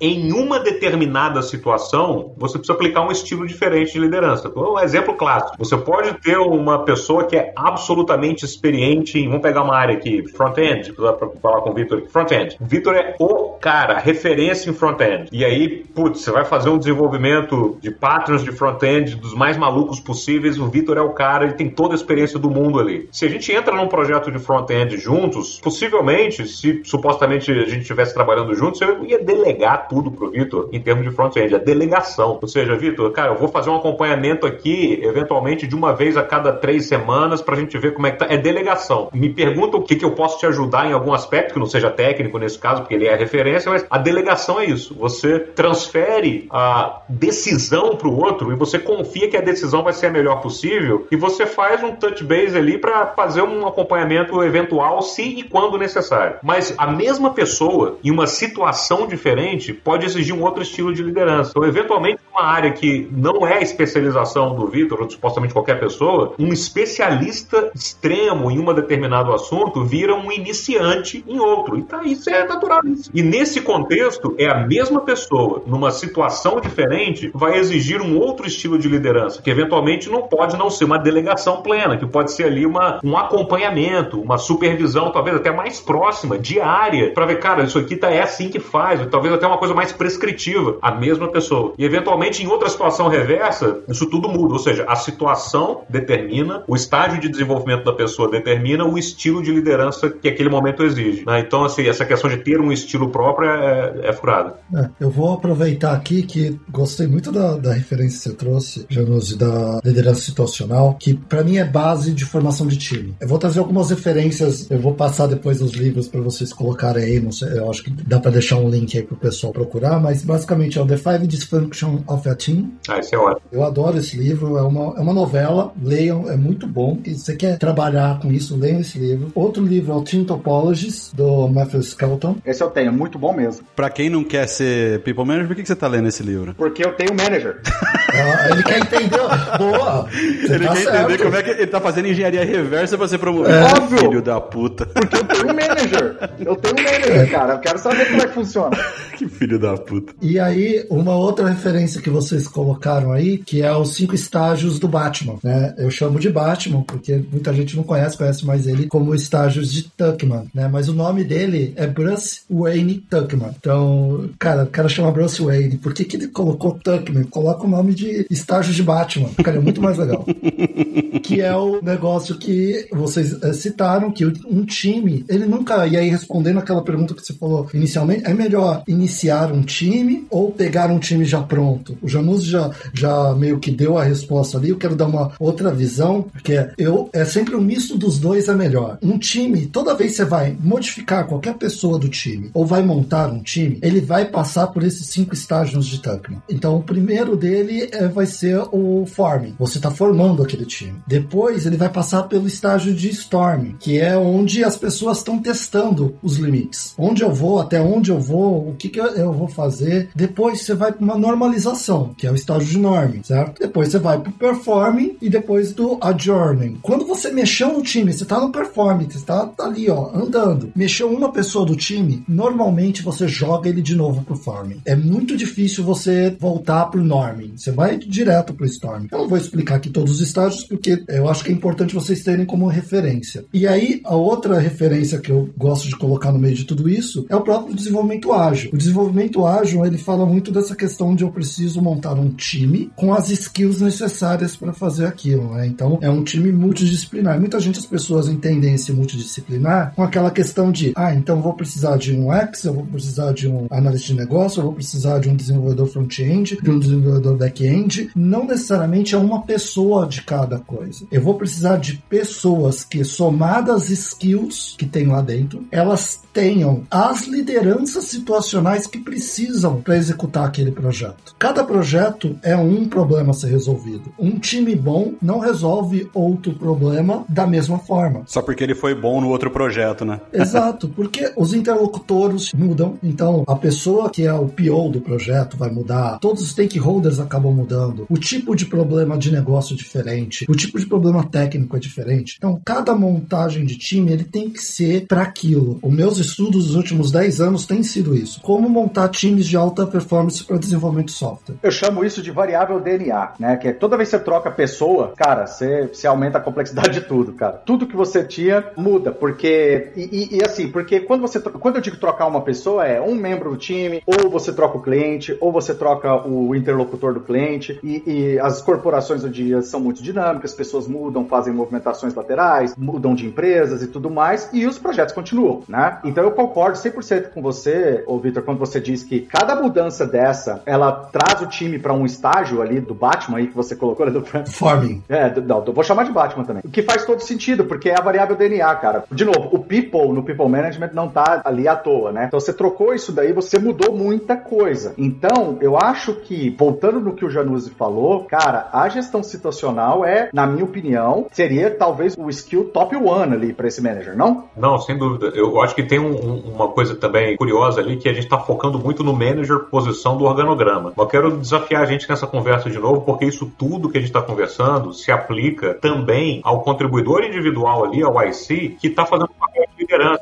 em uma determinada situação, você precisa aplicar um estilo diferente de liderança. Um exemplo clássico. Você pode ter uma pessoa que é absolutamente experiente em, vamos pegar uma área aqui, front-end, para falar com o Vitor, front-end. Vitor é o cara, referência em front-end. E aí, putz, você vai fazer um desenvolvimento de patterns de front-end dos mais malucos possíveis, o Vitor é o cara, ele tem toda a experiência do mundo ali. Se a gente entra num projeto de front-end juntos, possivelmente, se supostamente a gente estivesse trabalhando juntos, eu ia delegar tudo pro Vitor em termos de front-end, a delegação. Ou seja, Vitor, cara, eu vou fazer um acompanhamento aqui, eventualmente de uma vez a cada três semanas, pra gente ver como é que tá. É delegação. Me pergunta o que, que eu posso te ajudar em algum aspecto, que não seja técnico nesse caso, porque ele é referência, mas a delegação é isso. Você transfere a decisão pro outro e você confia que a decisão vai ser a melhor possível e você faz um touch base ali para fazer um acompanhamento eventual se e quando necessário. Mas a mesma pessoa, em uma situação diferente, pode exigir um outro estilo de liderança. Então, eventualmente, uma área que não é a especialização do Vitor, ou supostamente qualquer pessoa, um especialista extremo em um determinado assunto vira um iniciante em outro. Então, isso é natural. E nesse contexto, é a mesma pessoa, numa situação diferente, vai exigir um outro estilo de liderança, que eventualmente não pode não ser uma delegação plena, que pode ser ali uma, um acompanhamento, uma supervisão, talvez até mais próxima, diária, para ver, cara, isso aqui tá, é assim que faz. Talvez até uma coisa mais prescritiva, a mesma pessoa. E eventualmente em outra situação reversa, isso tudo muda, ou seja, a situação determina, o estágio de desenvolvimento da pessoa determina o estilo de liderança que aquele momento exige. Né? Então, assim, essa questão de ter um estilo próprio é, é furada. É, eu vou aproveitar aqui que gostei muito da, da referência que você trouxe, Januzzi, da liderança situacional, que para mim é base de formação de time. Eu vou trazer algumas referências, eu vou passar depois os livros para vocês colocarem aí, sei, eu acho que dá para deixar um link aí pro pessoal procurar, mas basicamente é o The Five Dysfunction of a Team. Ah, isso é ótimo. Eu adoro esse livro, é uma, é uma novela, leiam, é muito bom. Se você quer trabalhar com isso, leiam esse livro. Outro livro é o Team Topologies, do Matthew Skelton. Esse eu tenho, muito bom mesmo. Pra quem não quer ser people manager, por que, que você tá lendo esse livro? Porque eu tenho manager. Ah, ele quer entender. Boa! Você ele tá quer certo. entender como é que ele tá fazendo engenharia reversa pra ser promovido. É. Óbvio. Filho da puta. Porque eu tenho manager. Eu tenho um manager, cara. Eu quero saber como é que funciona. que filho da puta. E aí, uma outra referência que vocês colocaram aí, que é os cinco estágios do Batman, né? Eu chamo de Batman, porque muita gente não conhece, conhece mais ele como estágios de Tuckman, né? Mas o nome dele é Bruce Wayne Tuckman. Então, cara, o cara chama Bruce Wayne. Por que, que ele colocou Tuckman? Coloca o nome de estágio de Batman. Cara, é muito mais legal. que é o negócio que vocês eh, citaram, que um time, ele nunca, e aí respondendo aquela pergunta que você falou inicialmente, é melhor iniciar um time ou pegar um time já pronto? O Janus já, já meio que deu a resposta ali, eu quero dar uma outra visão, que é, eu, é sempre um misto dos dois é melhor. Um time, toda vez que você vai modificar qualquer pessoa do time, ou vai montar um time, ele vai passar por esses cinco estágios de Tuckman. Então, o primeiro dele é, vai ser o forming. Você está formando aquele time. Depois, ele vai passar pelo estágio de storming, que é onde as pessoas estão testando os limites. Onde eu vou, até onde eu vou, o que, que eu, vou fazer. Depois, você vai para uma normalização, que é o estágio de norming, certo? Depois, você vai para o performing e depois do adjourning. Quando você mexeu no time, você está no performing, você está ali, ó, andando. Mexeu uma pessoa do time, normalmente você joga ele de novo pro forming. É muito difícil você voltar pro norming. Você vai direto pro storming. Eu não vou explicar aqui todos os estágios, porque eu acho que é importante vocês terem como referência. E aí, a outra referência que eu gosto de colocar no meio de tudo isso é o próprio desenvolvimento ágil. O desenvolvimento ágil, ele fala muito dessa questão de eu preciso montar um time com as skills necessárias para fazer aquilo, né? Então, é um time multidisciplinar. Muita gente, as pessoas entendem esse multidisciplinar com aquela questão de, ah, então vou precisar de um X, eu vou precisar de um analista de negócio, eu vou precisar de um desenvolvedor front-end, de um desenvolvedor back-end. Não necessariamente é uma pessoa de cada coisa. Eu vou precisar de pessoas que, somadas skills que tem lá dentro, elas tenham as lideranças situacionais que precisam para executar aquele projeto. Cada projeto é um problema a ser resolvido. Um time bom não resolve outro problema da mesma forma. Só porque ele foi bom no outro projeto, né? Exato, porque os interlocutores mudam, então a pessoa que é o PO do projeto vai mudar, todos os stakeholders acabam mudando, o tipo de problema de negócio é diferente, o tipo de problema técnico é diferente. Então, cada montagem de time ele tem que ser para aquilo. Os meus estudos dos últimos 10 anos têm sido isso. Como montar times de alta performance para desenvolvimento de software. Eu chamo isso de variável DNA, né? Que é toda vez que você troca pessoa, cara, você, você aumenta a complexidade de tudo, cara. Tudo que você tinha muda, porque. E, e- e assim, porque quando você. Quando eu digo trocar uma pessoa, é um membro do time, ou você troca o cliente, ou você troca o interlocutor do cliente. E, e as corporações hoje em dia são muito dinâmicas, as pessoas mudam, fazem movimentações laterais, mudam de empresas e tudo mais, e os projetos continuam, né? Então eu concordo 100% com você, ô Vitor, quando você diz que cada mudança dessa, ela traz o time para um estágio ali do Batman aí que você colocou, né, do Forming. é, do- não, eu vou chamar de Batman também. O que faz todo sentido, porque é a variável DNA, cara. De novo, o people no people management não tá ali à toa, né? Então você trocou isso daí, você mudou muita coisa. Então, eu acho que, voltando no que o Januzzi falou, cara, a gestão situacional é, na minha opinião, seria talvez o skill top one ali para esse manager, não? Não, sem dúvida. Eu acho que tem um- um- uma coisa também curiosa ali que a gente está focando muito no manager posição do organograma. Eu quero desafiar a gente nessa conversa de novo, porque isso tudo que a gente está conversando se aplica também ao contribuidor individual ali, ao IC, que está fazendo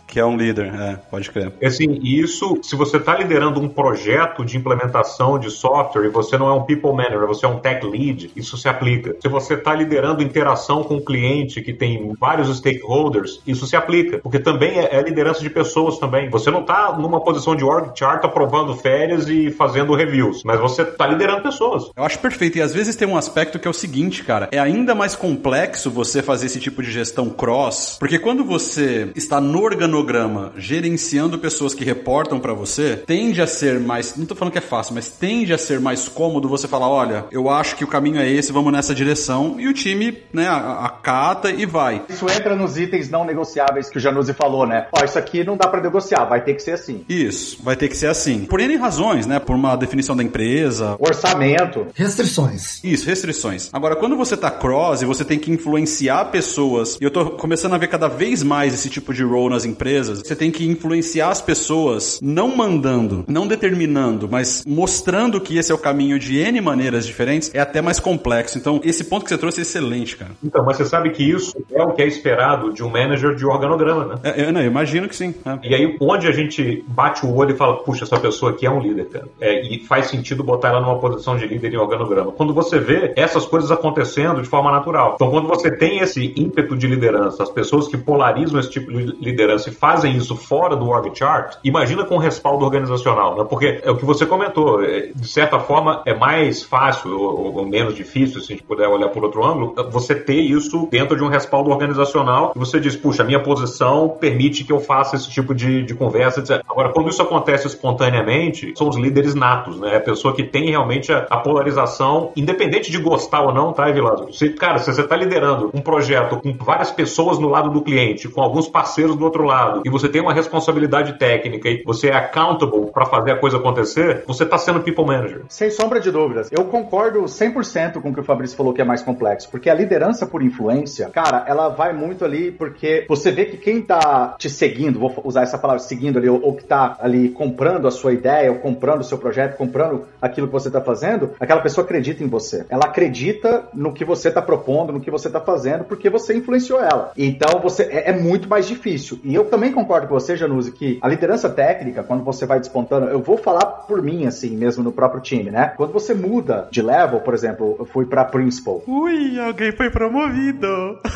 Que é um líder, é, pode crer. Assim, isso, se você está liderando um projeto de implementação de software e você não é um people manager, você é um tech lead, isso se aplica. Se você está liderando interação com o cliente que tem vários stakeholders, isso se aplica, porque também é, é liderança de pessoas também. Você não está numa posição de org chart aprovando férias e fazendo reviews, mas você está liderando pessoas. Eu acho perfeito. E às vezes tem um aspecto que é o seguinte, cara, é ainda mais complexo você fazer esse tipo de gestão cross, porque quando você está no organograma gerenciando pessoas que reportam para você, tende a ser mais, não tô falando que é fácil, mas tende a ser mais cômodo você falar, olha, eu acho que o caminho é esse, vamos nessa direção, e o time, né, acata e vai. Isso entra nos itens não negociáveis que o Januzzi falou, né? Ó, isso aqui não dá para negociar, vai ter que ser assim. Isso, vai ter que ser assim. Por N razões, né? Por uma definição da empresa. Orçamento. Restrições. Isso, restrições. Agora, quando você tá cross e você tem que influenciar pessoas, e eu tô começando a ver cada vez mais esse tipo de role nas empresas, você tem que influenciar as pessoas, não mandando, não determinando, mas mostrando que esse é o caminho de N maneiras diferentes, é até mais complexo. Então, esse ponto que você trouxe é excelente, cara. Então, mas você sabe que isso é o que é esperado de um manager de organograma, né? É, eu, não, eu imagino que sim. É. E aí, onde a gente bate o olho e fala, puxa, essa pessoa aqui é um líder, cara. É, e faz sentido botar ela numa posição de líder em organograma. Quando você vê essas coisas acontecendo de forma natural. Então, quando você tem esse ímpeto de liderança, as pessoas que polarizam esse tipo de liderança e fazem isso fora do org chart, imagina com respaldo organizacional, né? Porque é o que você comentou, é, de certa forma é mais fácil ou, ou menos difícil, se a gente puder olhar por outro ângulo, você ter isso dentro de um respaldo organizacional e você diz, puxa, minha posição permite que eu faça esse tipo de, de conversa, etc. Agora, quando isso acontece espontaneamente, são os líderes natos, né? É a pessoa que tem realmente a, a polarização, independente de gostar ou não, tá, Evilado? Se, cara, se você está liderando um projeto com várias pessoas no lado do cliente, com alguns parceiros do outro lado, e você tem uma responsabilidade técnica e você é accountable para fazer a coisa acontecer, você está sendo people manager. Sem sombra de dúvidas. Eu concordo 100% com o que o Fabrício falou que é mais complexo, porque a liderança por influência, cara, ela vai muito ali porque você vê que quem tá te seguindo, vou usar essa palavra, seguindo ali, ou, ou que tá ali comprando a sua ideia, ou comprando o seu projeto, comprando aquilo que você tá fazendo, aquela pessoa acredita em você. Ela acredita no que você tá propondo, no que você tá fazendo, porque você influenciou ela. Então você é, é muito mais difícil. E eu também concordo com você, Januse, que a liderança técnica, quando você vai despontando, eu vou falar por mim, assim, mesmo no próprio time, né? Quando você muda de level, por exemplo, eu fui pra principal. Ui, alguém foi promovido.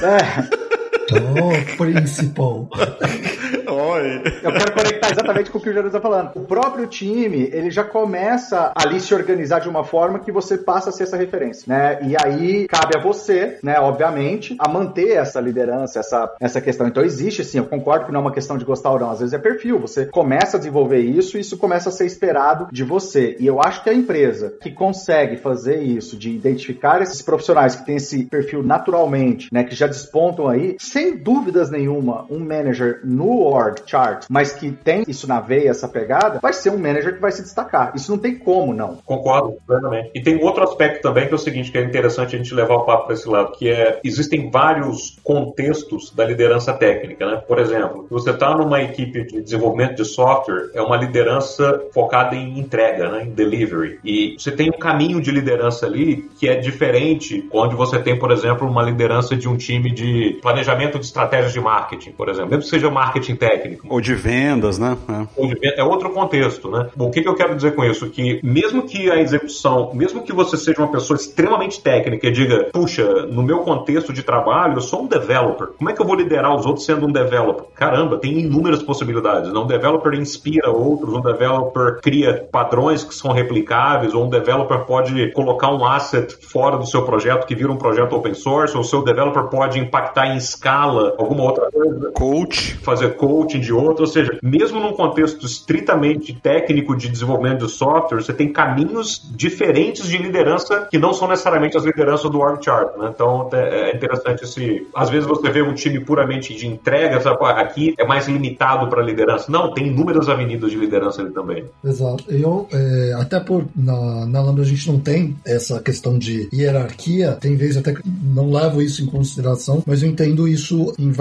É. Oh, principal. Oi. Eu quero conectar exatamente com o que o Jerônimo está falando. O próprio time, ele já começa ali se organizar de uma forma que você passa a ser essa referência, né? E aí cabe a você, né, obviamente, a manter essa liderança, essa, essa questão. Então existe sim, eu concordo que não é uma questão de gostar ou não, às vezes é perfil. Você começa a desenvolver isso e isso começa a ser esperado de você. E eu acho que a empresa que consegue fazer isso, de identificar esses profissionais que têm esse perfil naturalmente, né, que já despontam aí, sem dúvidas nenhuma, um manager no org chart, mas que tem isso na veia, essa pegada, vai ser um manager que vai se destacar. Isso não tem como, não. Concordo plenamente. E tem outro aspecto também que é o seguinte, que é interessante a gente levar o papo para esse lado, que é, existem vários contextos da liderança técnica, né? Por exemplo, você está numa equipe de desenvolvimento de software, é uma liderança focada em entrega, né? em delivery. E você tem um caminho de liderança ali que é diferente onde você tem, por exemplo, uma liderança de um time de planejamento de estratégias de marketing, por exemplo, mesmo que seja marketing técnico. Ou de vendas, né? É. Ou de vendas, é outro contexto, né? Bom, o que, que eu quero dizer com isso? Que mesmo que a execução, mesmo que você seja uma pessoa extremamente técnica e diga, puxa, no meu contexto de trabalho, eu sou um developer, como é que eu vou liderar os outros sendo um developer? Caramba, tem inúmeras possibilidades. Né? Um developer inspira outros, um developer cria padrões que são replicáveis, ou um developer pode colocar um asset fora do seu projeto que vira um projeto open source, ou o seu developer pode impactar em escala alguma outra coisa. Coach. Fazer coaching de outro. Ou seja, mesmo num contexto estritamente técnico de desenvolvimento de software, você tem caminhos diferentes de liderança que não são necessariamente as lideranças do org chart. Né? Então é interessante esse. Às vezes você vê um time puramente de entrega, sabe? aqui é mais limitado para liderança. Não, tem inúmeras avenidas de liderança ali também. Exato. Eu, é, até por na, na Lambda a gente não tem essa questão de hierarquia, tem vezes até que não levo isso em consideração, mas eu entendo isso em,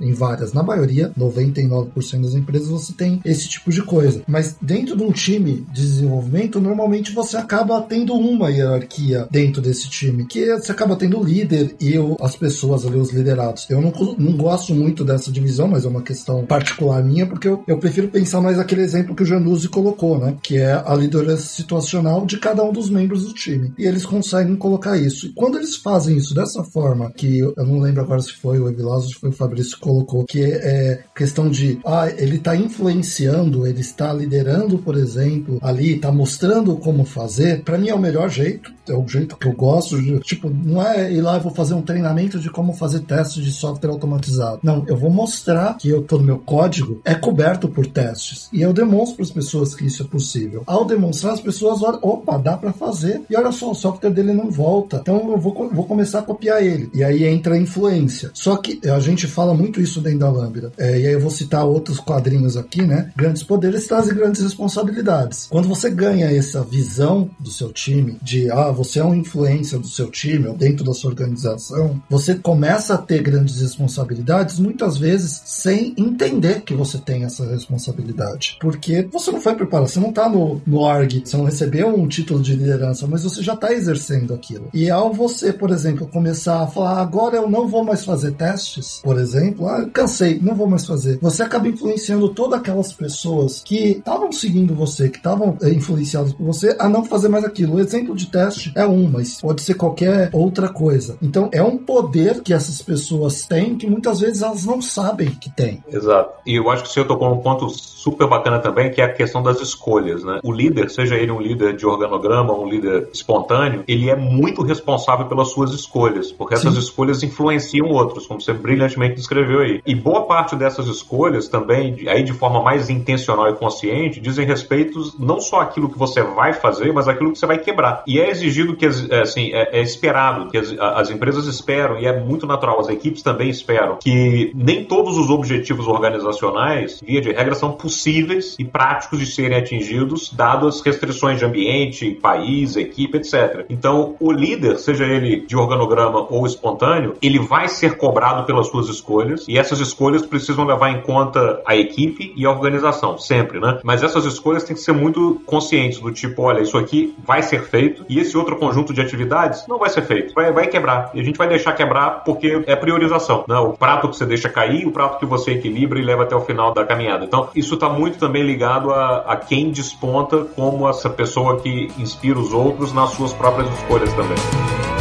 em várias, na maioria, 90 99% das empresas você tem esse tipo de coisa. Mas dentro de um time de desenvolvimento, normalmente você acaba tendo uma hierarquia dentro desse time, que você acaba tendo o líder e as pessoas ali, os liderados. Eu não, não gosto muito dessa divisão, mas é uma questão particular minha, porque eu, eu prefiro pensar mais aquele exemplo que o Januzzi colocou, né? Que é a liderança situacional de cada um dos membros do time. E eles conseguem colocar isso. E quando eles fazem isso dessa forma, que eu não lembro agora se foi o Evilazo, se foi o Fabrício que colocou, que é questão de, ah, ele está influenciando, ele está liderando, por exemplo, ali, está mostrando como fazer, para mim é o melhor jeito, é o jeito que eu gosto. De, tipo, não é ir lá e vou fazer um treinamento de como fazer testes de software automatizado. Não, eu vou mostrar que eu, todo meu código é coberto por testes. E eu demonstro para as pessoas que isso é possível. Ao demonstrar, as pessoas olham, opa, dá para fazer. E olha só, o software dele não volta. Então eu vou, vou começar a copiar ele. E aí entra a influência. Só que a gente fala muito isso dentro da Lambda. É, e aí eu vou citar outros quadrinhos aqui, né? Grandes poderes trazem grandes responsabilidades. Quando você ganha essa visão do seu time, de ah, você é uma influência do seu time ou dentro da sua organização, você começa a ter grandes responsabilidades, muitas vezes sem entender que você tem essa responsabilidade. Porque você não foi preparado, você não está no, no org, você não recebeu um título de liderança, mas você já está exercendo aquilo. E ao você, por exemplo, começar a falar, agora eu não vou mais fazer testes, por exemplo, ah, cansei, não vou mais fazer. Você acaba influenciando todas aquelas pessoas que estavam seguindo você, que estavam eh, influenciadas por você, a não fazer mais aquilo. O exemplo de teste é um, mas pode ser qualquer outra coisa. Então é um poder que essas pessoas têm que muitas vezes elas não sabem que têm. Exato. E eu acho que você tocou um ponto super bacana também, que é a questão das escolhas, né? O líder, seja ele um líder de organograma, um líder espontâneo, ele é muito responsável pelas suas escolhas, porque essas Sim. escolhas influenciam outros, como você brilhantemente descreveu aí. E boa parte dessas escolhas também, aí de forma mais intencional e consciente, dizem respeito não só aquilo que você vai fazer, mas aquilo que você vai quebrar. E é exigido que, é, assim, é, é esperado, que as, as empresas esperam, e é muito natural, as equipes também esperam, que nem todos os objetivos organizacionais, via de regra, são possíveis e práticos de serem atingidos, dadas restrições de ambiente, país, equipe, etc. Então, o líder, seja ele de organograma ou espontâneo, ele vai ser cobrado pelas suas escolhas e essas escolhas precisam levar em conta a equipe e a organização, sempre, né? Mas essas escolhas têm que ser muito conscientes, do tipo, olha, isso aqui vai ser feito e esse outro conjunto de atividades não vai ser feito, vai, vai quebrar. E a gente vai deixar quebrar porque é priorização, né? O prato que você deixa cair, o prato que você equilibra e leva até o final da caminhada. Então, isso está muito também ligado a, a quem desponta como essa pessoa que inspira os outros nas suas próprias escolhas também.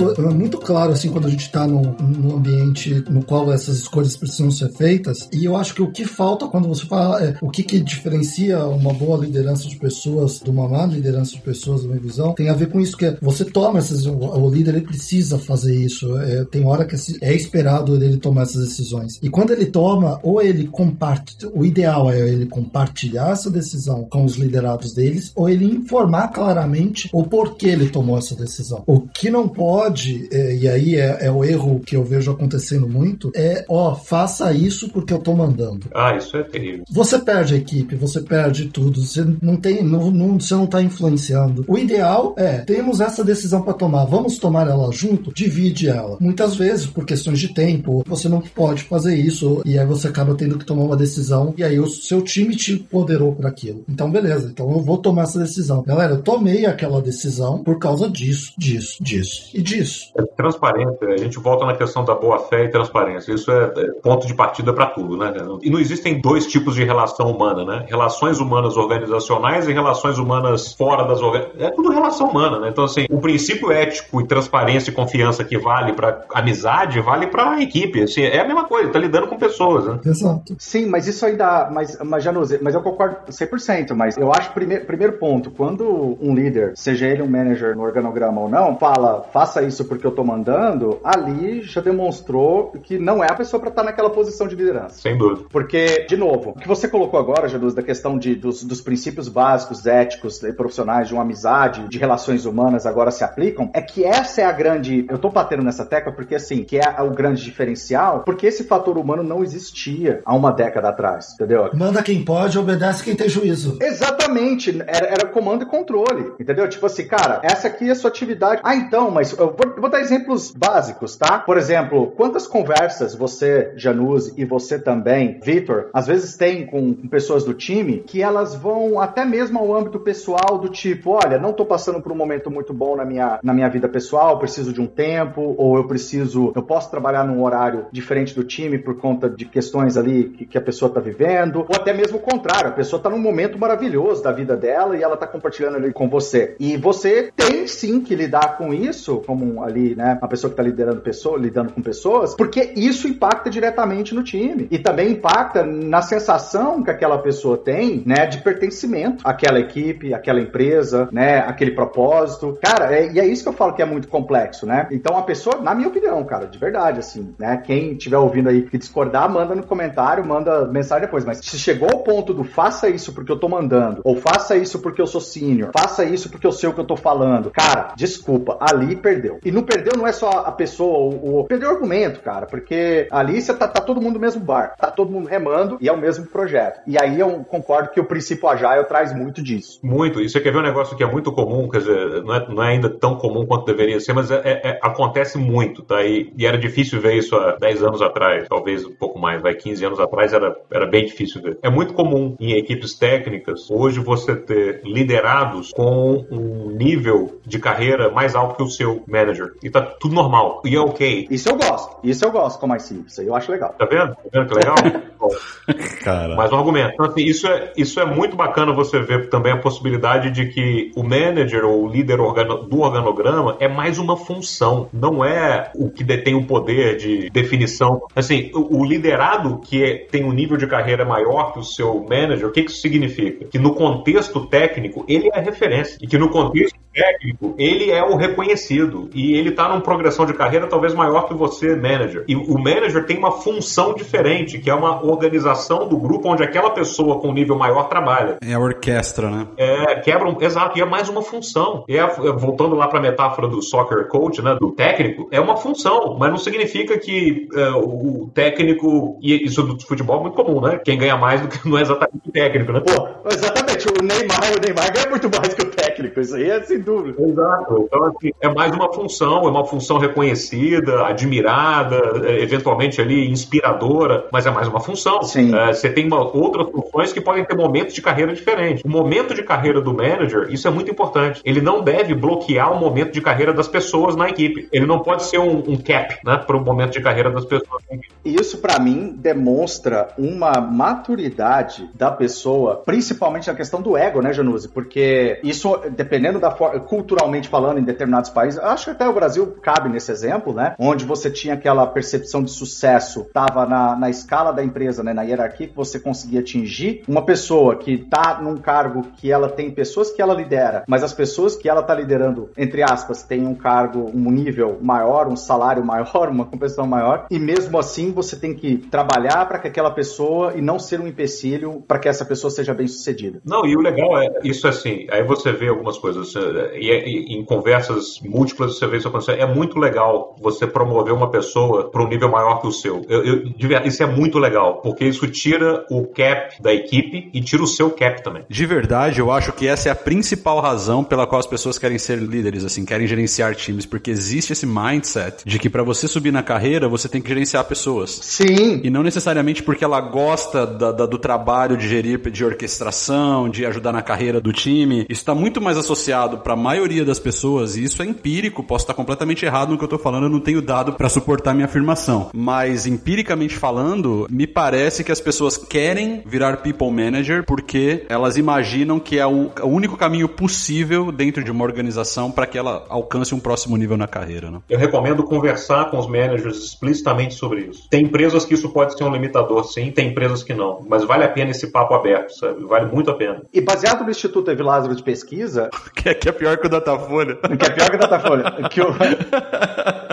É muito claro, assim, quando a gente está num, num, ambiente no qual essas escolhas precisam ser feitas. E eu acho que o que falta quando você fala é, o que, que diferencia uma boa liderança de pessoas de uma má liderança de pessoas, uma visão, tem a ver com isso que é, você toma essas. O líder ele precisa fazer isso. É, tem hora que é esperado ele tomar essas decisões. E quando ele toma, ou ele compartilha, o ideal é ele compartilhar essa decisão com os liderados deles, ou ele informar claramente o porquê ele tomou essa decisão. O que não pode pode, é, e aí é, é, o erro que eu vejo acontecendo muito, é, ó, faça isso porque eu tô mandando. Ah, isso é terrível. Você perde a equipe, você perde tudo, você não tem, não, não, você não tá influenciando. O ideal é, temos essa decisão para tomar, vamos tomar ela junto, divide ela. Muitas vezes, por questões de tempo, você não pode fazer isso, e aí você acaba tendo que tomar uma decisão, e aí o seu time te empoderou para aquilo. Então, beleza, então eu vou tomar essa decisão. Galera, eu tomei aquela decisão por causa disso, disso, disso e disso disso. É transparência. A gente volta na questão da boa fé e transparência. Isso é, é ponto de partida para tudo, né? E não existem dois tipos de relação humana, né? Relações humanas organizacionais e relações humanas fora das organizações. É tudo relação humana, né? Então, assim, o princípio ético e transparência e confiança que vale para amizade vale para equipe. Assim, é a mesma coisa, tá lidando com pessoas, né? Exato. Sim, mas isso aí dá. Mas, mas Januse, mas eu concordo 100%. Mas eu acho que primeiro, primeiro ponto, quando um líder, seja ele um manager no organograma ou não, fala, faça faça isso porque eu tô mandando, ali já demonstrou que não é a pessoa para estar tá naquela posição de liderança. Sem dúvida. Porque, de novo, o que você colocou agora, Jesus, da questão de, dos, dos princípios básicos, éticos e profissionais de uma amizade, de relações humanas agora se aplicam, é que essa é a grande. Eu tô batendo nessa tecla porque, assim, que é o grande diferencial, porque esse fator humano não existia há uma década atrás, entendeu? Manda quem pode, obedece quem tem juízo. Exatamente. Era, era comando e controle, entendeu? Tipo assim, cara, essa aqui é a sua atividade. Ah, então, mas eu vou, vou dar exemplos básicos, tá? Por exemplo, quantas conversas você, Januse, e você também, Vitor, às vezes tem com, com pessoas do time que elas vão até mesmo ao âmbito pessoal do tipo, olha, não tô passando por um momento muito bom na minha, na minha vida pessoal, preciso de um tempo, ou eu preciso, eu posso trabalhar num horário diferente do time por conta de questões ali que, que a pessoa tá vivendo, ou até mesmo o contrário, a pessoa tá num momento maravilhoso da vida dela e ela tá compartilhando ali com você. E você tem sim que lidar com isso, como ali, né, uma pessoa que tá liderando pessoa, lidando com pessoas, porque isso impacta diretamente no time. E também impacta na sensação que aquela pessoa tem, né, de pertencimento àquela equipe, àquela empresa, né, aquele propósito. Cara, é, e é isso que eu falo que é muito complexo, né? Então a pessoa, na minha opinião, cara, de verdade, assim, né, quem estiver ouvindo aí que discordar, manda no comentário, manda mensagem depois. Mas se chegou ao ponto do faça isso porque eu tô mandando, ou faça isso porque eu sou senior, faça isso porque eu sei o que eu tô falando, cara, desculpa, ali perdeu. E não perdeu não é só a pessoa, o, o perdeu o argumento, cara, porque ali você tá, tá todo mundo no mesmo bar, tá todo mundo remando e é o mesmo projeto. E aí eu concordo que o princípio Agile traz muito disso. Muito. E você quer ver um negócio que é muito comum, quer dizer, não é, não é ainda tão comum quanto deveria ser, mas é, é, é acontece muito, tá? E, e, era difícil ver isso há 10 anos atrás, talvez um pouco mais, vai 15 anos atrás era, era bem difícil ver. É muito comum em equipes técnicas hoje você ter liderados com um nível de carreira mais alto que o seu manager. E tá tudo normal. E é ok. Isso eu gosto. Isso eu gosto como IC. Isso aí eu acho legal. Tá vendo? Tá vendo que legal? Cara. Mais um argumento. Então, assim, isso é, isso é muito bacana você ver também a possibilidade de que o manager ou o líder organo, do organograma é mais uma função, não é o que detém o poder de definição. Assim, o, o liderado que é, tem um nível de carreira maior que o seu manager, o que, que isso significa? Que no contexto técnico ele é a referência e que no contexto técnico ele é o reconhecido e ele está numa progressão de carreira talvez maior que você, manager. E o manager tem uma função diferente, que é uma organização do grupo onde aquela pessoa com nível maior trabalha. É a orquestra, né? É, quebra um, exato, e é mais uma função. E é, voltando lá para a metáfora do soccer coach, né, do técnico, é uma função, mas não significa que é, o técnico, e isso do futebol é muito comum, né? Quem ganha mais do que não é exatamente o técnico, né? Pô, exatamente, o Neymar, o Neymar ganha muito mais que o técnico, isso aí é sem dúvida. Exato, então assim, é mais uma função, é uma função reconhecida, admirada, é, eventualmente ali inspiradora, mas é mais uma função. Sim. É, você tem uma, outras funções que podem ter momentos de carreira diferentes. O momento de carreira do manager, isso é muito importante. Ele não deve bloquear o momento de carreira das pessoas na equipe. Ele não pode ser um, um cap né, para o momento de carreira das pessoas na equipe. Isso, para mim, demonstra uma maturidade da pessoa, principalmente na questão do ego, né, Januse? Porque isso, dependendo da forma, culturalmente falando, em determinados países, acho que até o Brasil cabe nesse exemplo, né? Onde você tinha aquela percepção de sucesso, estava na, na escala da empresa, né, na hierarquia que você conseguia atingir. Uma pessoa que está num cargo que ela tem pessoas que ela lidera, mas as pessoas que ela está liderando, entre aspas, têm um cargo, um nível maior, um salário maior, uma compensação maior, e mesmo assim você tem que trabalhar para que aquela pessoa e não ser um empecilho para que essa pessoa seja bem sucedida. Não, e o legal é isso assim, aí você vê algumas coisas, e, e em conversas múltiplas você vê isso acontecer. É muito legal você promover uma pessoa para um nível maior que o seu. Eu, eu, isso é muito legal, porque isso tira o cap da equipe e tira o seu cap também. De verdade, eu acho que essa é a principal razão pela qual as pessoas querem ser líderes, assim, querem gerenciar times, porque existe esse mindset de que para você subir na carreira, você tem que gerenciar pessoas. Sim. E não necessariamente porque ela gosta da, da, do trabalho de gerir, de orquestração, de ajudar na carreira do time. Isso está muito mais associado para a maioria das pessoas, e isso é empírico, posso estar completamente errado no que eu tô falando, eu não tenho dado para suportar minha afirmação. Mas empiricamente falando, me parece que as pessoas querem virar people manager porque elas imaginam que é o, o único caminho possível dentro de uma organização para que ela alcance um próximo nível na carreira. Né? Eu recomendo conversar com os managers explicitamente sobre isso. Tem empresas que isso pode ser um limitador, sim, tem empresas que não. Mas vale a pena esse papo aberto, sabe? Vale muito a pena. E baseado no Instituto Evi Lázaro de Pesquisa. que, é, que é pior que o Datafolha. Que é pior que o Datafolha. que eu,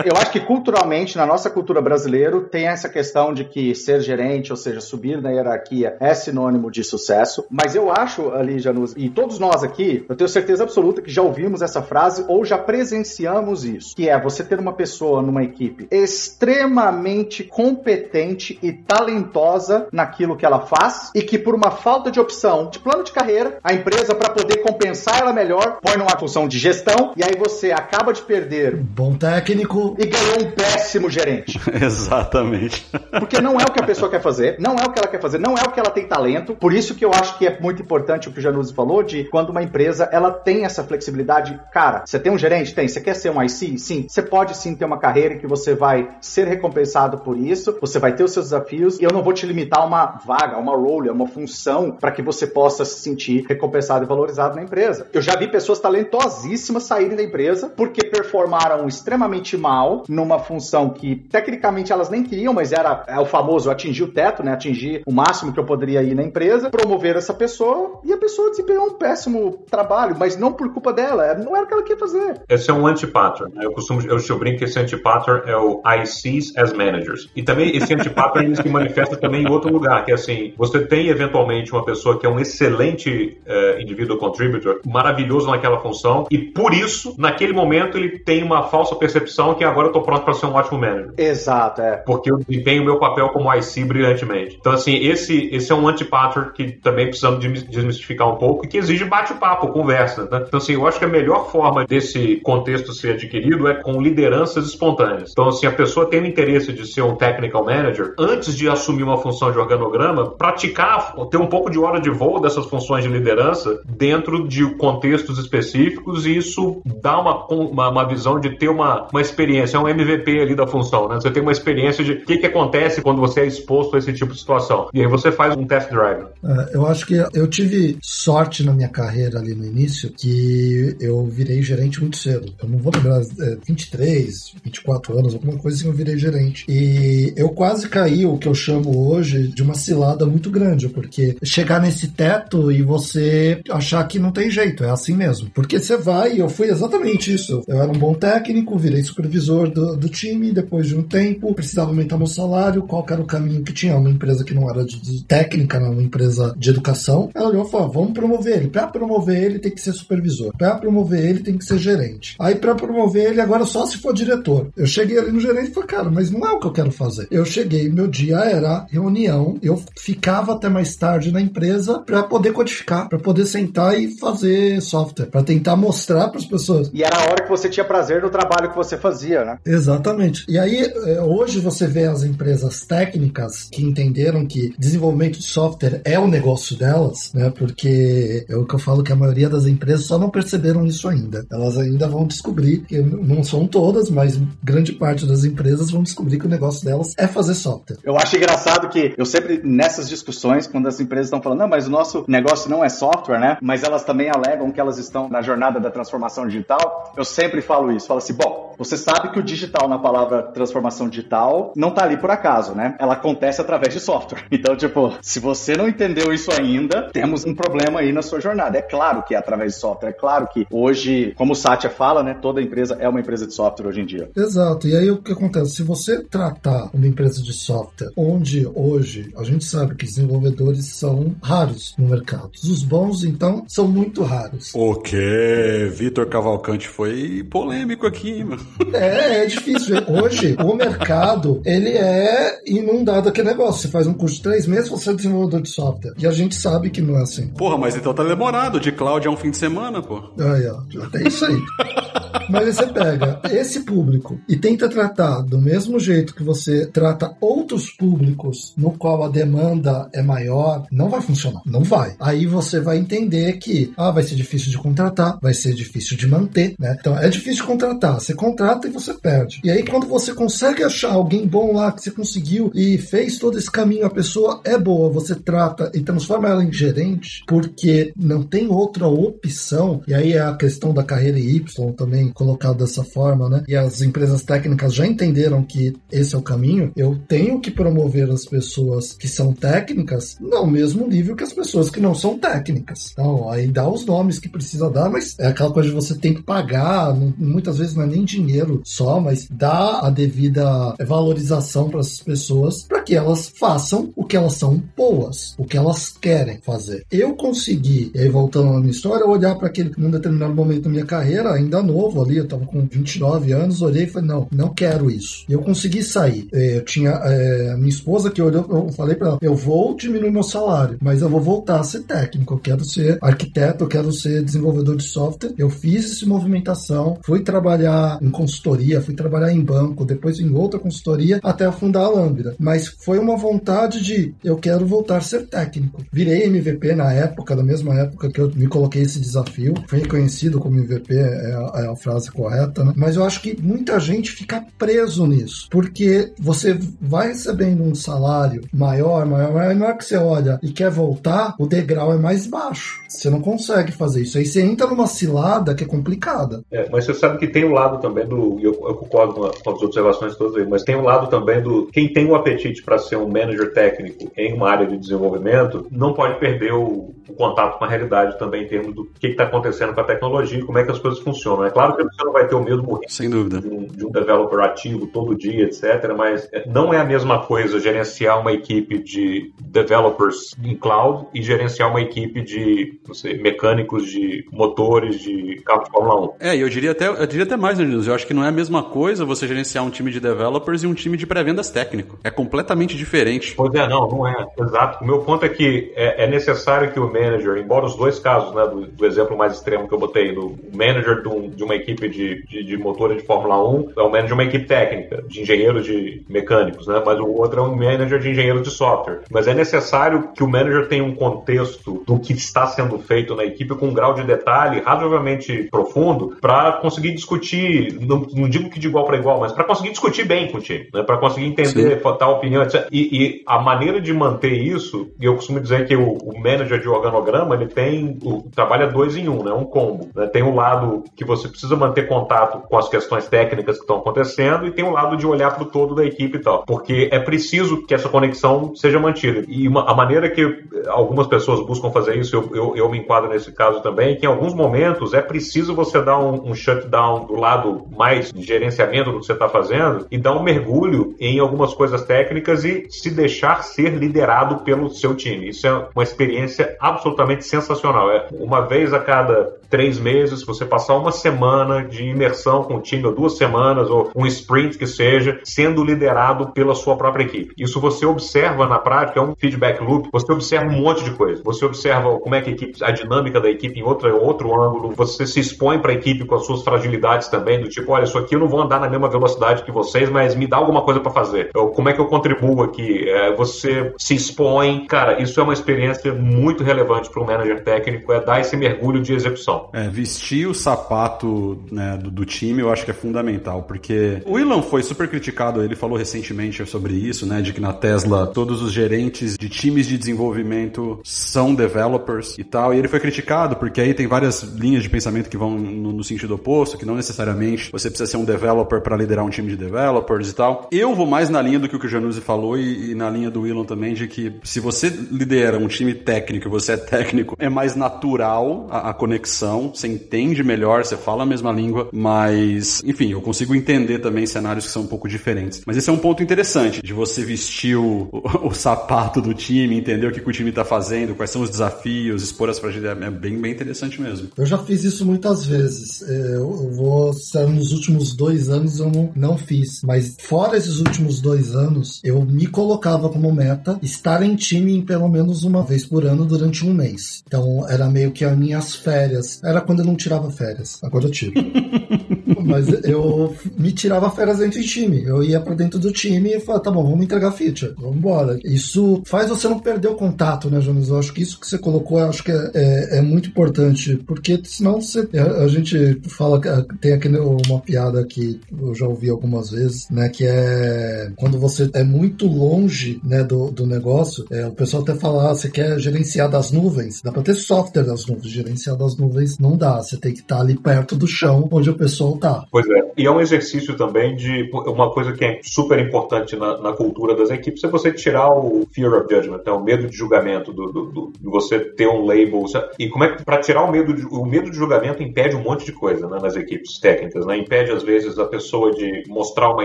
eu acho que culturalmente, na nossa cultura brasileira, tem essa questão de que ser gerente, ou seja, subir na hierarquia, é sinônimo de sucesso. Mas eu acho, ali, Janus, e todos nós aqui, eu tenho certeza absoluta que já ouvimos essa frase ou já presenciamos isso, que é você ter uma pessoa numa equipe extremamente competente e talentosa naquilo que ela faz e que por uma falta de opção de plano de carreira, a empresa para poder compensar ela melhor, põe numa função de gestão e aí você acaba de perder bom técnico e ganhou um péssimo gerente. Exatamente. Porque não é o que a pessoa quer fazer, não é o que ela quer fazer, não é o que ela tem talento. Por isso que eu acho que é muito importante o que o Januzzi falou de quando uma empresa ela tem essa flexibilidade. Cara, você tem um gerente? Tem. Você quer ser um IC? Sim. Você pode sim ter uma carreira em que você vai ser recompensado por isso, você vai ter os seus desafios e eu não vou te limitar a uma vaga, a uma role, a uma função para que você possa se sentir recompensado e valorizado na empresa. Eu já vi pessoas talentosíssimas saírem da empresa porque performaram extremamente mal numa função que tecnicamente elas nem queriam, mas era é o famoso atingir o teto, né? Atingir o máximo que eu poderia ir na empresa, promover essa pessoa e a pessoa desempenhou um péssimo trabalho, mas não por culpa dela, não era o que ela queria fazer. Esse é um anti-pattern. Né? Eu costumo, eu, eu brinco que esse anti-pattern é o ICs as managers. E também esse anti-pattern se manifesta também em outro lugar, que é assim, você tem eventualmente uma pessoa que é um excelente uh, individual contributor, maravilhoso naquela função, e por isso, naquele momento, ele tem uma falsa percepção que agora eu tô pronto para ser um ótimo manager. Exato, é. Porque eu desempenho o meu papel como IC brilhantemente. Então, assim, esse, esse é um anti-pattern que também precisamos desmistificar um pouco e que exige bate-papo, conversa. Né? Então, assim, eu acho que a melhor forma desse contexto ser adquirido é com lideranças espontâneas. Então, assim, a pessoa tem o interesse de ser um technical manager, antes de assumir uma função de organograma, praticar, ter um pouco de hora de voo dessas funções de liderança dentro de contextos específicos e isso dá uma, uma, uma visão de ter uma, uma experiência, é um MVP ali da função, né? Você tem uma experiência de o que, que acontece quando você é exposto a esse tipo de situação. E aí você faz um test drive. É, eu acho que eu tive sorte na minha carreira ali no início que eu virei gerente muito cedo. Eu não vou lembrar, é, 23, 24 anos, alguma coisa assim, eu virei gerente. E eu quase caí, o que eu chamo hoje, de uma cilada muito grande, porque chegar nesse teto e você achar que não tem jeito, é assim mesmo. Você vai, e eu fui exatamente isso. Eu era um bom técnico, virei supervisor do, do time, depois de um tempo, precisava aumentar meu salário, qual era o caminho que tinha? Uma empresa que não era de, de técnica, não, uma empresa de educação. Ela olhou e falou: vamos promover ele. Para promover ele, tem que ser supervisor. Para promover ele, tem que ser gerente. Aí, para promover ele, agora só se for diretor. Eu cheguei ali no gerente e falei: cara, mas não é o que eu quero fazer. Eu cheguei, meu dia era reunião, eu ficava até mais tarde na empresa para poder codificar, para poder sentar e fazer software, para tentar mostrar para as pessoas. E era a hora que você tinha prazer no trabalho que você fazia, né? Exatamente. E aí, é, hoje você vê as empresas técnicas que entenderam que desenvolvimento de software é o negócio delas, né? Porque é o que eu falo que a maioria das empresas só não perceberam isso ainda. Elas ainda vão descobrir, que não são todas, mas grande parte das empresas vão descobrir que o negócio delas é fazer software. Eu acho engraçado que eu sempre, nessas discussões, quando as empresas estão falando, não, mas o nosso negócio não é software, né? Mas elas também alegam que elas estão na jornada da transformação digital. Eu sempre falo isso, falo assim, bom, você sabe que o digital na palavra transformação digital não tá ali por acaso, né? Ela acontece através de software. Então, tipo, se você não entendeu isso ainda, temos um problema aí na sua jornada. É claro que é através de software. É claro que hoje, como o Satya fala, né? Toda empresa é uma empresa de software hoje em dia. Exato. E aí o que acontece? Se você tratar uma empresa de software, onde hoje a gente sabe que desenvolvedores são raros no mercado. Os bons, então, são muito raros. O quê? Vitor Cavalcante foi polêmico aqui, mano. É, é difícil. Hoje, o mercado, ele é inundado aquele negócio. Você faz um curso de três meses, você é desenvolvedor de software. E a gente sabe que não é assim. Porra, mas então tá demorado. De cloud é um fim de semana, pô. Aí, ó. Até isso aí. Mas você pega esse público e tenta tratar do mesmo jeito que você trata outros públicos no qual a demanda é maior, não vai funcionar. Não vai. Aí você vai entender que ah, vai ser difícil de contratar, vai ser difícil de manter, né? Então é difícil contratar. Você contrata e você perde. E aí quando você consegue achar alguém bom lá que você conseguiu e fez todo esse caminho, a pessoa é boa, você trata e transforma ela em gerente, porque não tem outra opção. E aí é a questão da carreira Y também colocado dessa forma, né? E as empresas técnicas já entenderam que esse é o caminho. Eu tenho que promover as pessoas que são técnicas no mesmo nível que as pessoas que não são técnicas. Então, aí dá os nomes que precisa dar, mas é aquela coisa de você tem que pagar, muitas vezes não é nem dinheiro só, mas dá a devida valorização para essas pessoas para que elas façam o que elas são boas, o que elas querem fazer. Eu consegui, e aí voltando à minha história, olhar para aquele num determinado momento da minha carreira, ainda novo ali, eu tava com 29 anos, olhei e falei, não, não quero isso. E eu consegui sair. É, eu tinha é, minha esposa que olhou, eu falei para ela, eu vou diminuir meu salário, mas eu vou voltar a ser técnico, eu quero ser arquiteto, eu quero ser desenvolvedor de software. Eu fiz essa movimentação, fui trabalhar em consultoria, fui trabalhar em banco, depois em outra consultoria, até fundar a Lambda. Mas foi uma vontade de eu quero voltar a ser técnico. Virei MVP na época, da mesma época que eu me coloquei esse desafio. Fui reconhecido como MVP, é a, é a frase correta, né? Mas eu acho que muita gente fica preso nisso, porque você vai recebendo um salário maior, maior, maior, que você olha e quer voltar, o degrau é mais baixo. Você não consegue fazer isso. Aí você entra numa cilada que é complicada. É, mas você sabe que tem o um lado também do. Eu, eu concordo com, com as observações todas aí, mas tem o um lado também do. Quem tem o apetite para ser um manager técnico em uma área de desenvolvimento não pode perder o, o contato com a realidade também em termos do que está acontecendo com a tecnologia como é que as coisas funcionam. É claro que você não vai ter o mesmo Sem dúvida. De, um, de um developer ativo todo dia, etc., mas é, não é a mesma coisa gerenciar uma equipe de developers em cloud e gerenciar uma equipe de sei, mecânicos de motores de carro de Fórmula 1. É, eu diria até, eu diria até mais, News. Eu acho que não é a mesma coisa você gerenciar um time de developers e um time de pré-vendas técnico. É completamente diferente. Pois é, não, não é. Exato. O meu ponto é que é, é necessário que o manager, embora os dois casos, né, do, do exemplo mais extremo que eu botei, do manager de, um, de uma equipe de, de, de motores de Fórmula 1 é o manager de uma equipe técnica, de engenheiros de mecânicos, né? Mas o outro é um manager de engenheiros de software. Mas é necessário que o manager tenha um contexto do que está sendo feito na equipe com um grau de detalhe razoavelmente profundo para conseguir discutir, não, não, digo que de igual para igual, mas para conseguir discutir bem com o time, né? Para conseguir entender Sim. tal opinião, etc. E, e, a maneira de manter isso, eu costumo dizer que o, o manager de organograma ele tem o, trabalha dois em um, né? Um combo. Né? Tem um lado que você precisa manter contato com as questões técnicas que estão acontecendo e tem um lado de olhar para o todo da equipe e tal, porque é preciso que essa conexão seja mantida. E uma, a maneira que algumas pessoas buscam fazer isso, eu, eu, eu me enquadro nesse caso também, é que em alguns momentos é preciso você dar um, um shutdown do lado mais de gerenciamento do que você está fazendo e dar um mergulho em algumas coisas técnicas e se deixar ser liderado pelo seu time. Isso é uma experiência absolutamente sensacional. É uma vez a cada três meses, você passar uma semana de imersão com o time, ou duas semanas, ou um sprint que seja, sendo liderado pela sua própria equipe. Isso você observa na prática, é um feedback loop, você observa um monte de coisa. Você observa como é que a, equipe, a dinâmica da equipe em outra, outro ângulo, você se expõe para a equipe com as suas fragilidades também, do tipo, olha, isso aqui eu não vou andar na mesma velocidade que vocês, mas me dá alguma coisa para fazer. Eu, como é que eu contribuo aqui? É, você se expõe, cara, isso é uma experiência muito relevante para um manager técnico, é dar esse mergulho de execução. É, vestir o sapato né, do, do, time eu acho que é fundamental, porque o Elon foi super criticado, ele falou recentemente sobre isso, né, de que na Tesla todos os gerentes de times de desenvolvimento são developers e tal, e ele foi criticado porque aí tem várias linhas de pensamento que vão no, no sentido oposto, que não necessariamente você precisa ser um developer para liderar um time de developers e tal. Eu vou mais na linha do que o que o Januzzi falou e, e na linha do Elon também, de que se você lidera um time técnico, você é técnico, é mais natural a, a conexão, você entende melhor, você fala a mesma língua, mas, enfim, eu consigo entender também cenários que são um pouco diferentes. Mas esse é um ponto interessante, de você vestir o, o, o sapato do time, entender o que, que o time está fazendo, quais são os desafios, expor as fragilidades, é bem, bem interessante mesmo. Eu já fiz isso muitas vezes. É, eu vou, nos últimos dois anos eu não, não fiz, mas fora esses últimos dois anos, eu me colocava como meta estar em time em pelo menos uma vez por ano durante um mês. Então era meio que as minhas férias. Era quando eu não tirava férias. Agora eu tiro. Mas eu me tirava férias dentro de time. Eu ia pra dentro do time e falava, tá bom, vamos entregar feature, vamos embora. Isso faz você não perder o contato, né, Jonas? Eu acho que isso que você colocou, eu acho que é, é, é muito importante, porque senão você, a, gente fala, tem aqui uma piada que eu já ouvi algumas vezes, né, que é quando você é muito longe, né, do, do negócio, é, o pessoal até fala, ah, você quer gerenciar das nuvens, dá pra ter software das nuvens, gerenciar das nuvens não dá, você tem que estar ali perto do chão onde o pessoal tá. Pois é, e é um exercício também de uma coisa que é super importante na, na cultura das equipes é você tirar o fear of judgment, né, o medo de julgamento, do, do, do você ter um label. E como é que, para tirar o medo, de, o medo de julgamento impede um monte de coisa né, nas equipes técnicas, né? Impede, às vezes, a pessoa de mostrar uma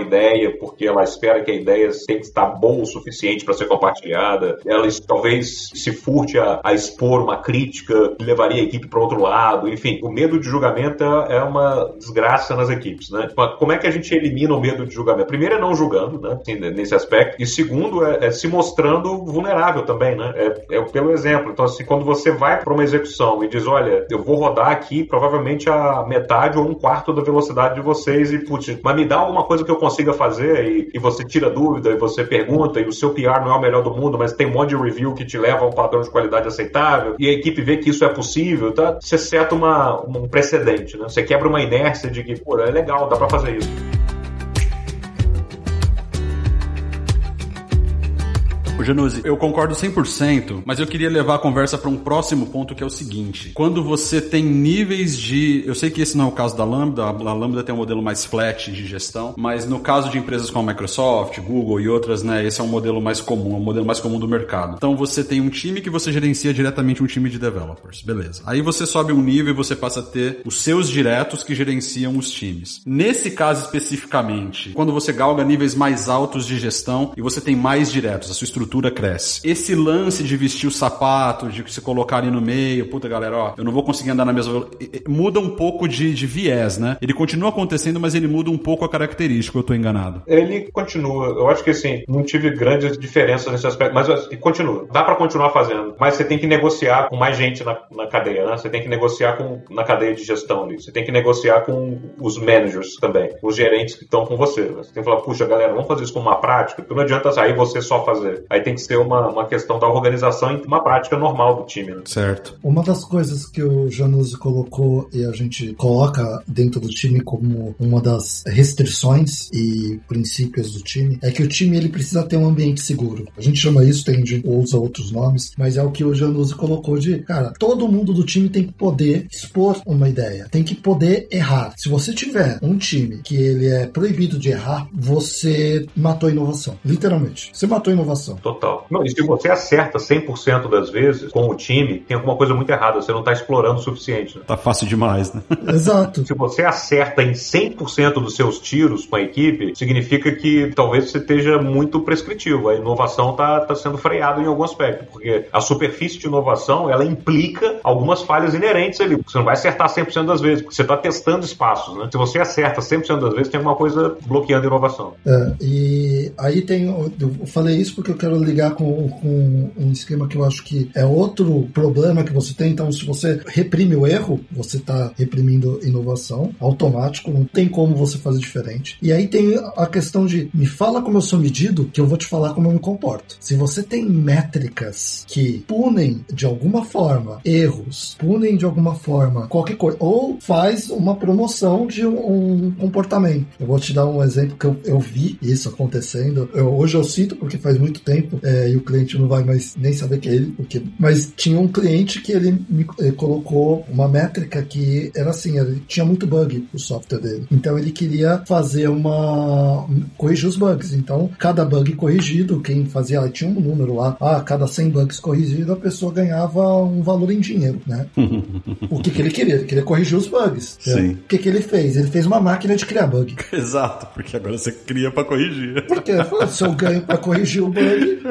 ideia porque ela espera que a ideia tem que estar bom o suficiente para ser compartilhada. Ela talvez se furte a, a expor uma crítica que levaria a equipe para outro lado. Enfim, o medo de julgamento é, é uma desgraça nas equipes, né? Como é que a gente elimina o medo de julgamento? Primeiro é não julgando, né? Assim, nesse aspecto. E segundo é, é, se mostrando vulnerável também, né? É, é pelo exemplo. Então, assim, quando você vai para uma execução e diz, olha, eu vou rodar aqui provavelmente a metade ou um quarto da velocidade de vocês e, putz, mas me dá alguma coisa que eu consiga fazer e, e você tira dúvida e você pergunta e o seu PR não é o melhor do mundo, mas tem um monte de review que te leva a um padrão de qualidade aceitável e a equipe vê que isso é possível, tá? Você seta uma, um precedente, né? Você quebra uma inércia de que, pô, é legal, dá para fazer isso. Januzzi, eu concordo 100%, mas eu queria levar a conversa para um próximo ponto que é o seguinte. Quando você tem níveis de. Eu sei que esse não é o caso da Lambda, a Lambda tem um modelo mais flat de gestão, mas no caso de empresas como a Microsoft, Google e outras, né, esse é um modelo mais comum, é um modelo mais comum do mercado. Então você tem um time que você gerencia diretamente um time de developers, beleza. Aí você sobe um nível e você passa a ter os seus diretos que gerenciam os times. Nesse caso especificamente, quando você galga níveis mais altos de gestão e você tem mais diretos, a sua estrutura cresce. Esse lance de vestir o sapato, de se colocar ali no meio, puta galera, ó, eu não vou conseguir andar na mesma. Muda um pouco de, de viés, né? Ele continua acontecendo, mas ele muda um pouco a característica, eu tô enganado. Ele continua. Eu acho que assim, não tive grandes diferenças nesse aspecto, mas assim, continua. Dá para continuar fazendo, mas você tem que negociar com mais gente na, na cadeia, né? Você tem que negociar com, na cadeia de gestão ali. Você tem que negociar com os managers também, os gerentes que estão com você. Você tem que falar, puxa, galera, vamos fazer isso como uma prática, porque não adianta sair você só fazer. Aí tem que ser uma, uma questão da organização e uma prática normal do time. Né? Certo. Uma das coisas que o Januzzi colocou e a gente coloca dentro do time como uma das restrições e princípios do time é que o time ele precisa ter um ambiente seguro. A gente chama isso, tem gente usa outros nomes, mas é o que o Januzzi colocou de, cara, todo mundo do time tem que poder expor uma ideia, tem que poder errar. Se você tiver um time que ele é proibido de errar, você matou a inovação, literalmente. Você matou a inovação. Total. Não, e se você acerta 100% das vezes com o time, tem alguma coisa muito errada. Você não está explorando o suficiente. Né? Tá fácil demais, né? Exato. Se você acerta em 100% dos seus tiros com a equipe, significa que talvez você esteja muito prescritivo. A inovação está tá sendo freada em algum aspecto, porque a superfície de inovação ela implica algumas falhas inerentes ali. Você não vai acertar 100% das vezes, porque você está testando espaços. Né? Se você acerta 100% das vezes, tem alguma coisa bloqueando a inovação. É, e aí tem. Eu falei isso porque eu quero ligar com, com um esquema que eu acho que é outro problema que você tem. Então, se você reprime o erro, você está reprimindo inovação, automático, não tem como você fazer diferente. E aí tem a questão de me fala como eu sou medido, que eu vou te falar como eu me comporto. Se você tem métricas que punem de alguma forma erros, punem de alguma forma qualquer coisa, ou faz uma promoção de um, comportamento. Eu vou te dar um exemplo que eu, eu vi isso acontecendo. Eu, hoje eu sinto porque faz muito tempo é, e o cliente não vai mais nem saber que é ele, porque... mas tinha um cliente que ele me ele colocou uma métrica que era assim, ele tinha muito bug o software dele. Então ele queria fazer uma corrigir os bugs. Então, cada bug corrigido, quem fazia, tinha um número lá, ah, cada 100 bugs corrigidos, a pessoa ganhava um valor em dinheiro, né? o que, que ele queria? Ele queria corrigir os bugs. Sim. O que, que ele fez? Ele fez uma máquina de criar bug. Exato, porque agora você cria para corrigir. Porque se eu ganho para corrigir o bug,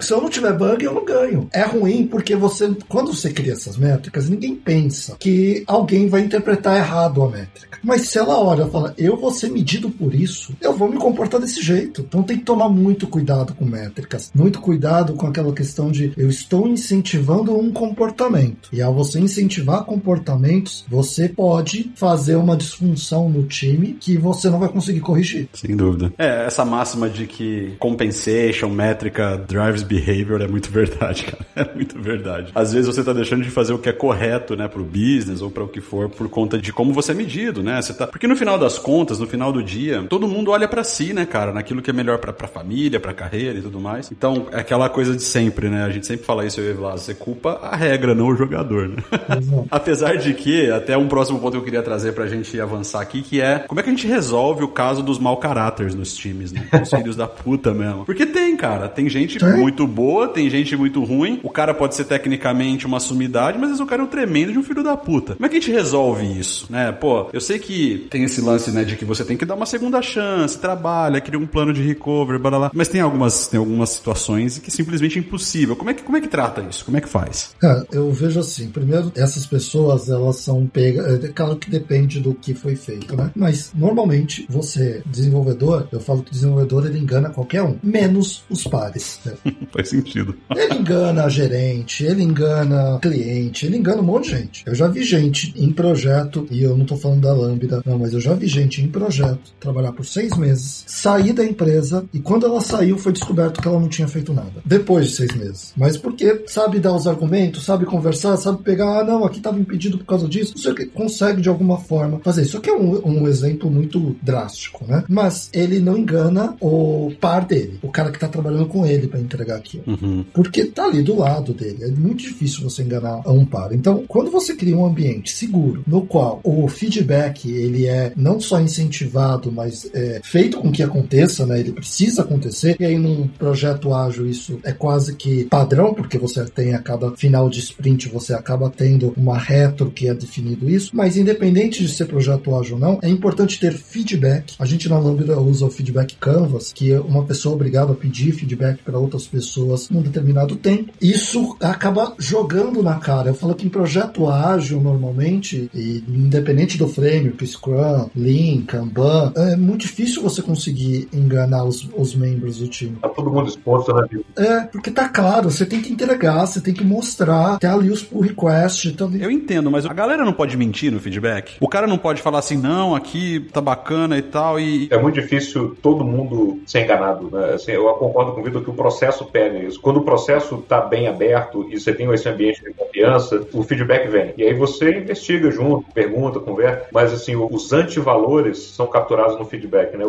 Se eu não tiver bug, eu não ganho. É ruim porque você, quando você cria essas métricas, ninguém pensa que alguém vai interpretar errado a métrica. Mas se ela olha e fala, eu vou ser medido por isso, eu vou me comportar desse jeito. Então tem que tomar muito cuidado com métricas, muito cuidado com aquela questão de eu estou incentivando um comportamento. E ao você incentivar comportamentos, você pode fazer uma disfunção no time que você não vai conseguir corrigir. Sem dúvida. É, essa máxima de que compensation, métrica, drives behavior é muito verdade, cara. É muito verdade. Às vezes você tá deixando de fazer o que é correto, né, pro business ou para o que for, por conta de como você é medido, né? Você tá... Porque no final das contas, no final do dia, todo mundo olha para si, né, cara? Naquilo que é melhor pra, pra família, pra carreira e tudo mais. Então, é aquela coisa de sempre, né? A gente sempre fala isso, eu e Vlad, você culpa a regra, não o jogador, né? Apesar de que, até um próximo ponto que eu queria trazer pra gente avançar aqui, que é como é que a gente resolve o caso dos mau caráteres nos times, né? Os filhos da puta mesmo. Porque tem, cara. Tem gente Tem? muito boa, tem gente muito ruim. O cara pode ser tecnicamente uma sumidade, mas às vezes o cara é um tremendo de um filho da puta. Como é que a gente resolve isso, né? Pô, eu sei que tem esse lance, né, de que você tem que dar uma segunda chance, trabalha, cria um plano de recovery, blá, blá. Mas tem algumas, tem algumas situações que simplesmente é impossível. Como é que, como é que trata isso? Como é que faz? Cara, eu vejo assim, primeiro, essas pessoas, elas são pegas, é claro que depende do que foi feito, né? Mas, normalmente, você, desenvolvedor, eu falo que desenvolvedor, ele engana qualquer um, menos os pares. Faz sentido. Ele engana gerente, ele engana cliente, ele engana um monte de gente. Eu já vi gente em projeto, e eu não tô falando da Lambda, não, mas eu já vi gente em projeto trabalhar por seis meses, sair da empresa, e quando ela saiu, foi descoberto que ela não tinha feito nada. Depois de seis meses. Mas porque sabe dar os argumentos, sabe conversar, sabe pegar, ah, não, aqui estava impedido por causa disso, não sei o que, consegue de alguma forma fazer. Isso aqui é um, um exemplo muito drástico, né? Mas ele não engana o par dele, o cara que tá trabalhando com ele para entregar aquilo. Uhum. Porque tá ali do lado dele. É muito difícil você enganar um par. Então, quando você cria um ambiente seguro, no qual o feedback ele é não só incentivado, mas é feito com que aconteça, né? Ele precisa acontecer. E aí, num projeto ágil, isso é quase que padrão, porque você tem a cada final de sprint, você acaba tendo uma retro que é definido isso. Mas independente de ser projeto ágil ou não, é importante ter feedback. A gente na Lambda usa o feedback Canvas, que é uma pessoa obrigada a pedir feedback para outras pessoas num determinado tempo. Isso acaba jogando na cara. Eu falo que em projeto ágil, normalmente, e independente do frame, que Scrum, Lean, Kanban, é muito difícil você conseguir enganar os, os membros do time. Tá todo mundo exposto, né? É, porque tá claro, você tem que entregar, você tem que mostrar, tem ali os pull requests, então Eu entendo, mas a galera não pode mentir no feedback. O cara não pode falar assim, não, aqui tá bacana e tal, e. É muito difícil todo mundo ser enganado, né? Assim, eu concordo com o Vitor que o processo pega isso. Quando o processo está bem aberto e você tem esse ambiente de confiança, o feedback vem. E aí você investiga junto, pergunta, conversa, mas assim, os antivalores são capturados no feedback, né?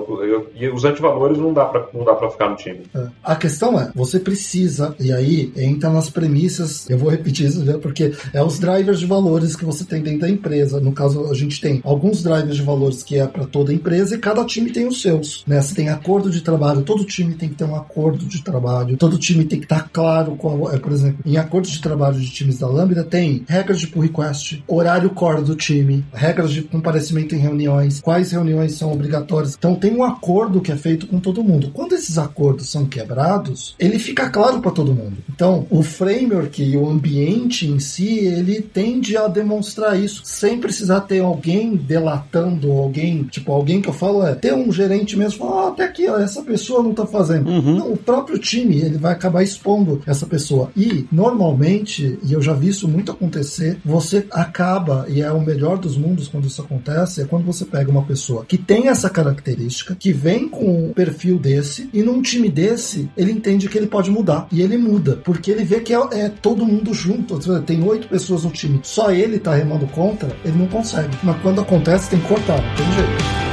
E os antivalores não dá pra, não dá pra ficar no time. É. A questão é, você precisa, e aí entra nas premissas, eu vou repetir isso, né, porque é os drivers de valores que você tem dentro da empresa. No caso, a gente tem alguns drivers de valores que é para toda a empresa e cada time tem os seus. Né? Você tem acordo de trabalho, todo time tem que ter um acordo de trabalho, todo time tem que estar claro qual é, por exemplo, em acordos de trabalho de times da Lambda tem regras de pull request, horário core do time, regras de comparecimento em reuniões, quais reuniões são obrigatórias. Então tem um acordo que é feito com todo mundo. Quando esses acordos são quebrados, ele fica claro para todo mundo. Então, o framework e o ambiente em si, ele tende a demonstrar isso, sem precisar ter alguém delatando alguém, tipo, alguém que eu falo é ter um gerente mesmo, ah, até aqui, ó, essa pessoa não tá fazendo. Não, o próprio time, ele vai acabar expondo essa pessoa. E, normalmente, e eu já vi isso muito acontecer, você acaba, e é o melhor dos mundos quando isso acontece, é quando você pega uma pessoa que tem essa característica, que vem com um perfil desse, e num time desse, ele entende que ele pode mudar. E ele muda, porque ele vê que é, é todo mundo junto. Tem oito pessoas no time, só ele tá remando contra, ele não consegue. Mas quando acontece, tem que cortar, tem jeito.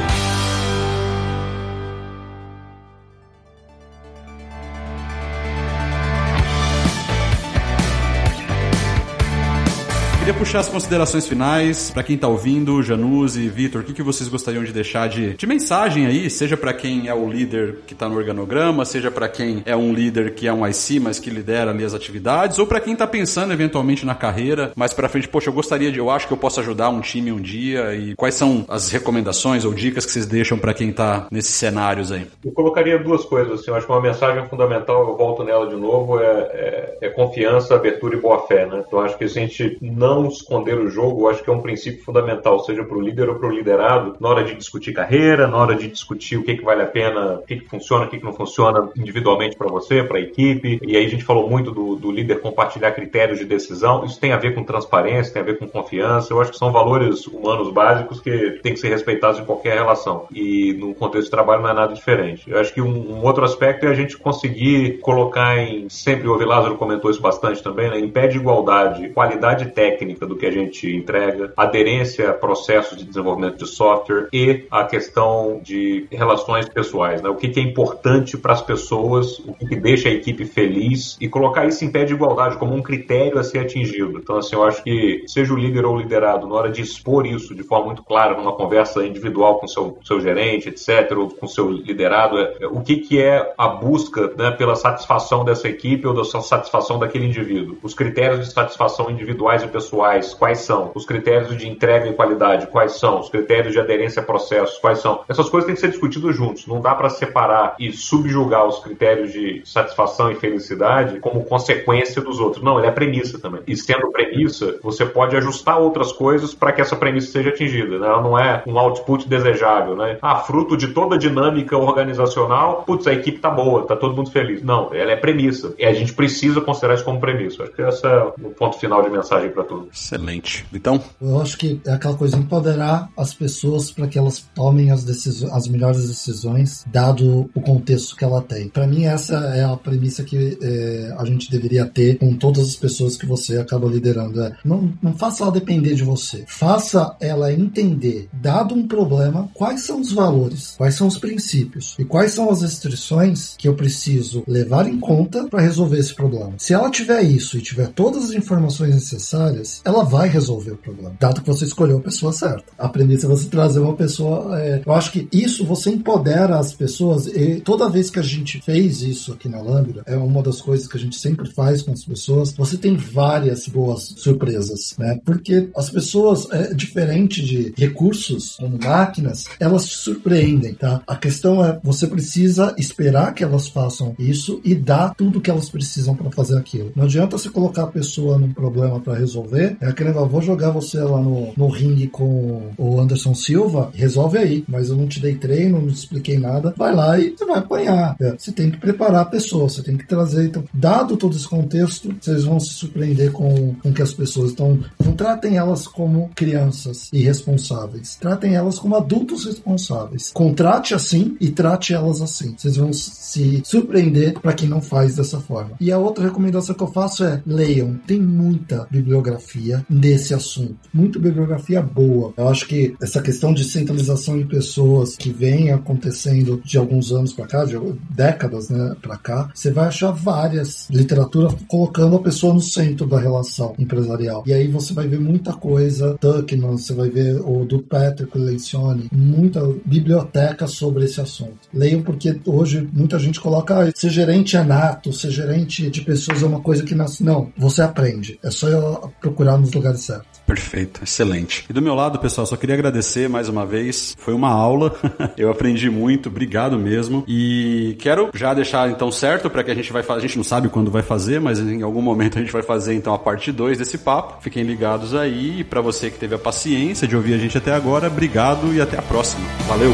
Queria puxar as considerações finais para quem tá ouvindo, Januse, Vitor, o que, que vocês gostariam de deixar de, de mensagem aí, seja para quem é o líder que tá no organograma, seja para quem é um líder que é um IC, mas que lidera ali as atividades, ou para quem tá pensando eventualmente na carreira, mais para frente, poxa, eu gostaria de, eu acho que eu posso ajudar um time um dia e quais são as recomendações ou dicas que vocês deixam para quem tá nesses cenários aí? Eu colocaria duas coisas, assim, eu acho que uma mensagem fundamental, eu volto nela de novo, é, é, é confiança, abertura e boa fé, né? Então acho que se a gente não esconder o jogo, eu acho que é um princípio fundamental, seja para o líder ou para o liderado, na hora de discutir carreira, na hora de discutir o que, que vale a pena, o que, que funciona, o que, que não funciona individualmente para você, para a equipe. E aí a gente falou muito do, do líder compartilhar critérios de decisão. Isso tem a ver com transparência, tem a ver com confiança. Eu acho que são valores humanos básicos que têm que ser respeitados em qualquer relação. E no contexto de trabalho não é nada diferente. Eu acho que um, um outro aspecto é a gente conseguir colocar em. Sempre o Lázaro comentou isso bastante também, né? Em pé de igualdade, qualidade técnica do que a gente entrega, aderência a processos de desenvolvimento de software e a questão de relações pessoais, né? O que, que é importante para as pessoas, o que, que, deixa a equipe feliz e colocar isso em pé de igualdade como um critério a ser atingido. Então, assim, eu acho que seja o líder ou o liderado, na hora de expor isso de forma muito clara numa conversa individual com seu seu gerente, etc, ou com seu liderado, é, é, o que, que é a busca né, pela satisfação dessa equipe ou da satisfação daquele indivíduo. Os critérios de satisfação individuais e pessoais, quais são? Os critérios de entrega e qualidade, quais são? Os critérios de aderência a processos, quais são? Essas coisas têm que ser discutidas juntos. Não dá para separar e subjugar os critérios de satisfação e felicidade como consequência dos outros. Não, ele é premissa também. E sendo premissa, você pode ajustar outras coisas para que essa premissa seja atingida. Né? Ela não é um output desejável. Né? Ah, fruto de toda a dinâmica organizacional, putz, a equipe tá boa, tá todo mundo feliz. Não, ela é premissa. E a gente precisa considerar isso como premissa. Acho que esse é o ponto final de mensagem para tudo. Excelente. Então? Eu acho que é aquela coisa, empoderar as pessoas para que elas tomem as, decisões, as melhores decisões, dado o contexto que ela tem. Para mim, essa é a premissa que é, a gente deveria ter com todas as pessoas que você acaba liderando. É, não, não faça ela depender de você. Faça ela entender, dado um problema, quais são os valores, quais são os princípios e quais são as restrições que eu preciso levar em conta para resolver esse problema. Se ela tiver isso e tiver todas as informações necessárias, ela vai resolver o problema, dado que você escolheu a pessoa certa. A premissa é você trazer uma pessoa. É, eu acho que isso você empodera as pessoas e toda vez que a gente fez isso aqui na Lambda, é uma das coisas que a gente sempre faz com as pessoas, você tem várias boas surpresas, né? Porque as pessoas, é diferente de recursos como máquinas, elas se surpreendem, tá? A questão é, você precisa esperar que elas façam isso e dar tudo que elas precisam para fazer aquilo. Não adianta você colocar a pessoa num problema para resolver, é aquele negócio, vou jogar você lá no, no ringue com o Anderson Silva, resolve aí, mas eu não te dei treino, não te expliquei nada, vai lá e você vai apanhar. É, você tem que preparar a pessoa, você tem que trazer. Então, dado todo esse contexto, vocês vão se surpreender com, com que as pessoas estão. Não tratem elas como crianças irresponsáveis, tratem elas como adultos responsáveis. Contrate assim e trate elas assim. Vocês vão se surpreender para quem não faz dessa forma. E a outra recomendação que eu faço é leiam. Tem muita bibliografia nesse assunto, muita bibliografia boa. Eu acho que essa questão de centralização de pessoas que vem acontecendo de alguns anos para cá, de décadas, né, para cá, você vai achar várias literatura colocando a pessoa no centro da relação empresarial. E aí você vai ver muita coisa, Tuckman, você vai ver o do Patrick Lencioni, muita biblioteca sobre esse assunto. Leiam porque hoje muita gente coloca ah, ser gerente é nato, ser gerente de pessoas é uma coisa que nasce. Não, você aprende. É só procurar nos lugares certos. Perfeito, excelente. E do meu lado, pessoal, só queria agradecer mais uma vez. Foi uma aula, eu aprendi muito, obrigado mesmo. E quero já deixar então certo para que a gente vai fazer. A gente não sabe quando vai fazer, mas em algum momento a gente vai fazer então a parte 2 desse papo. Fiquem ligados aí. E para você que teve a paciência de ouvir a gente até agora, obrigado e até a próxima. Valeu!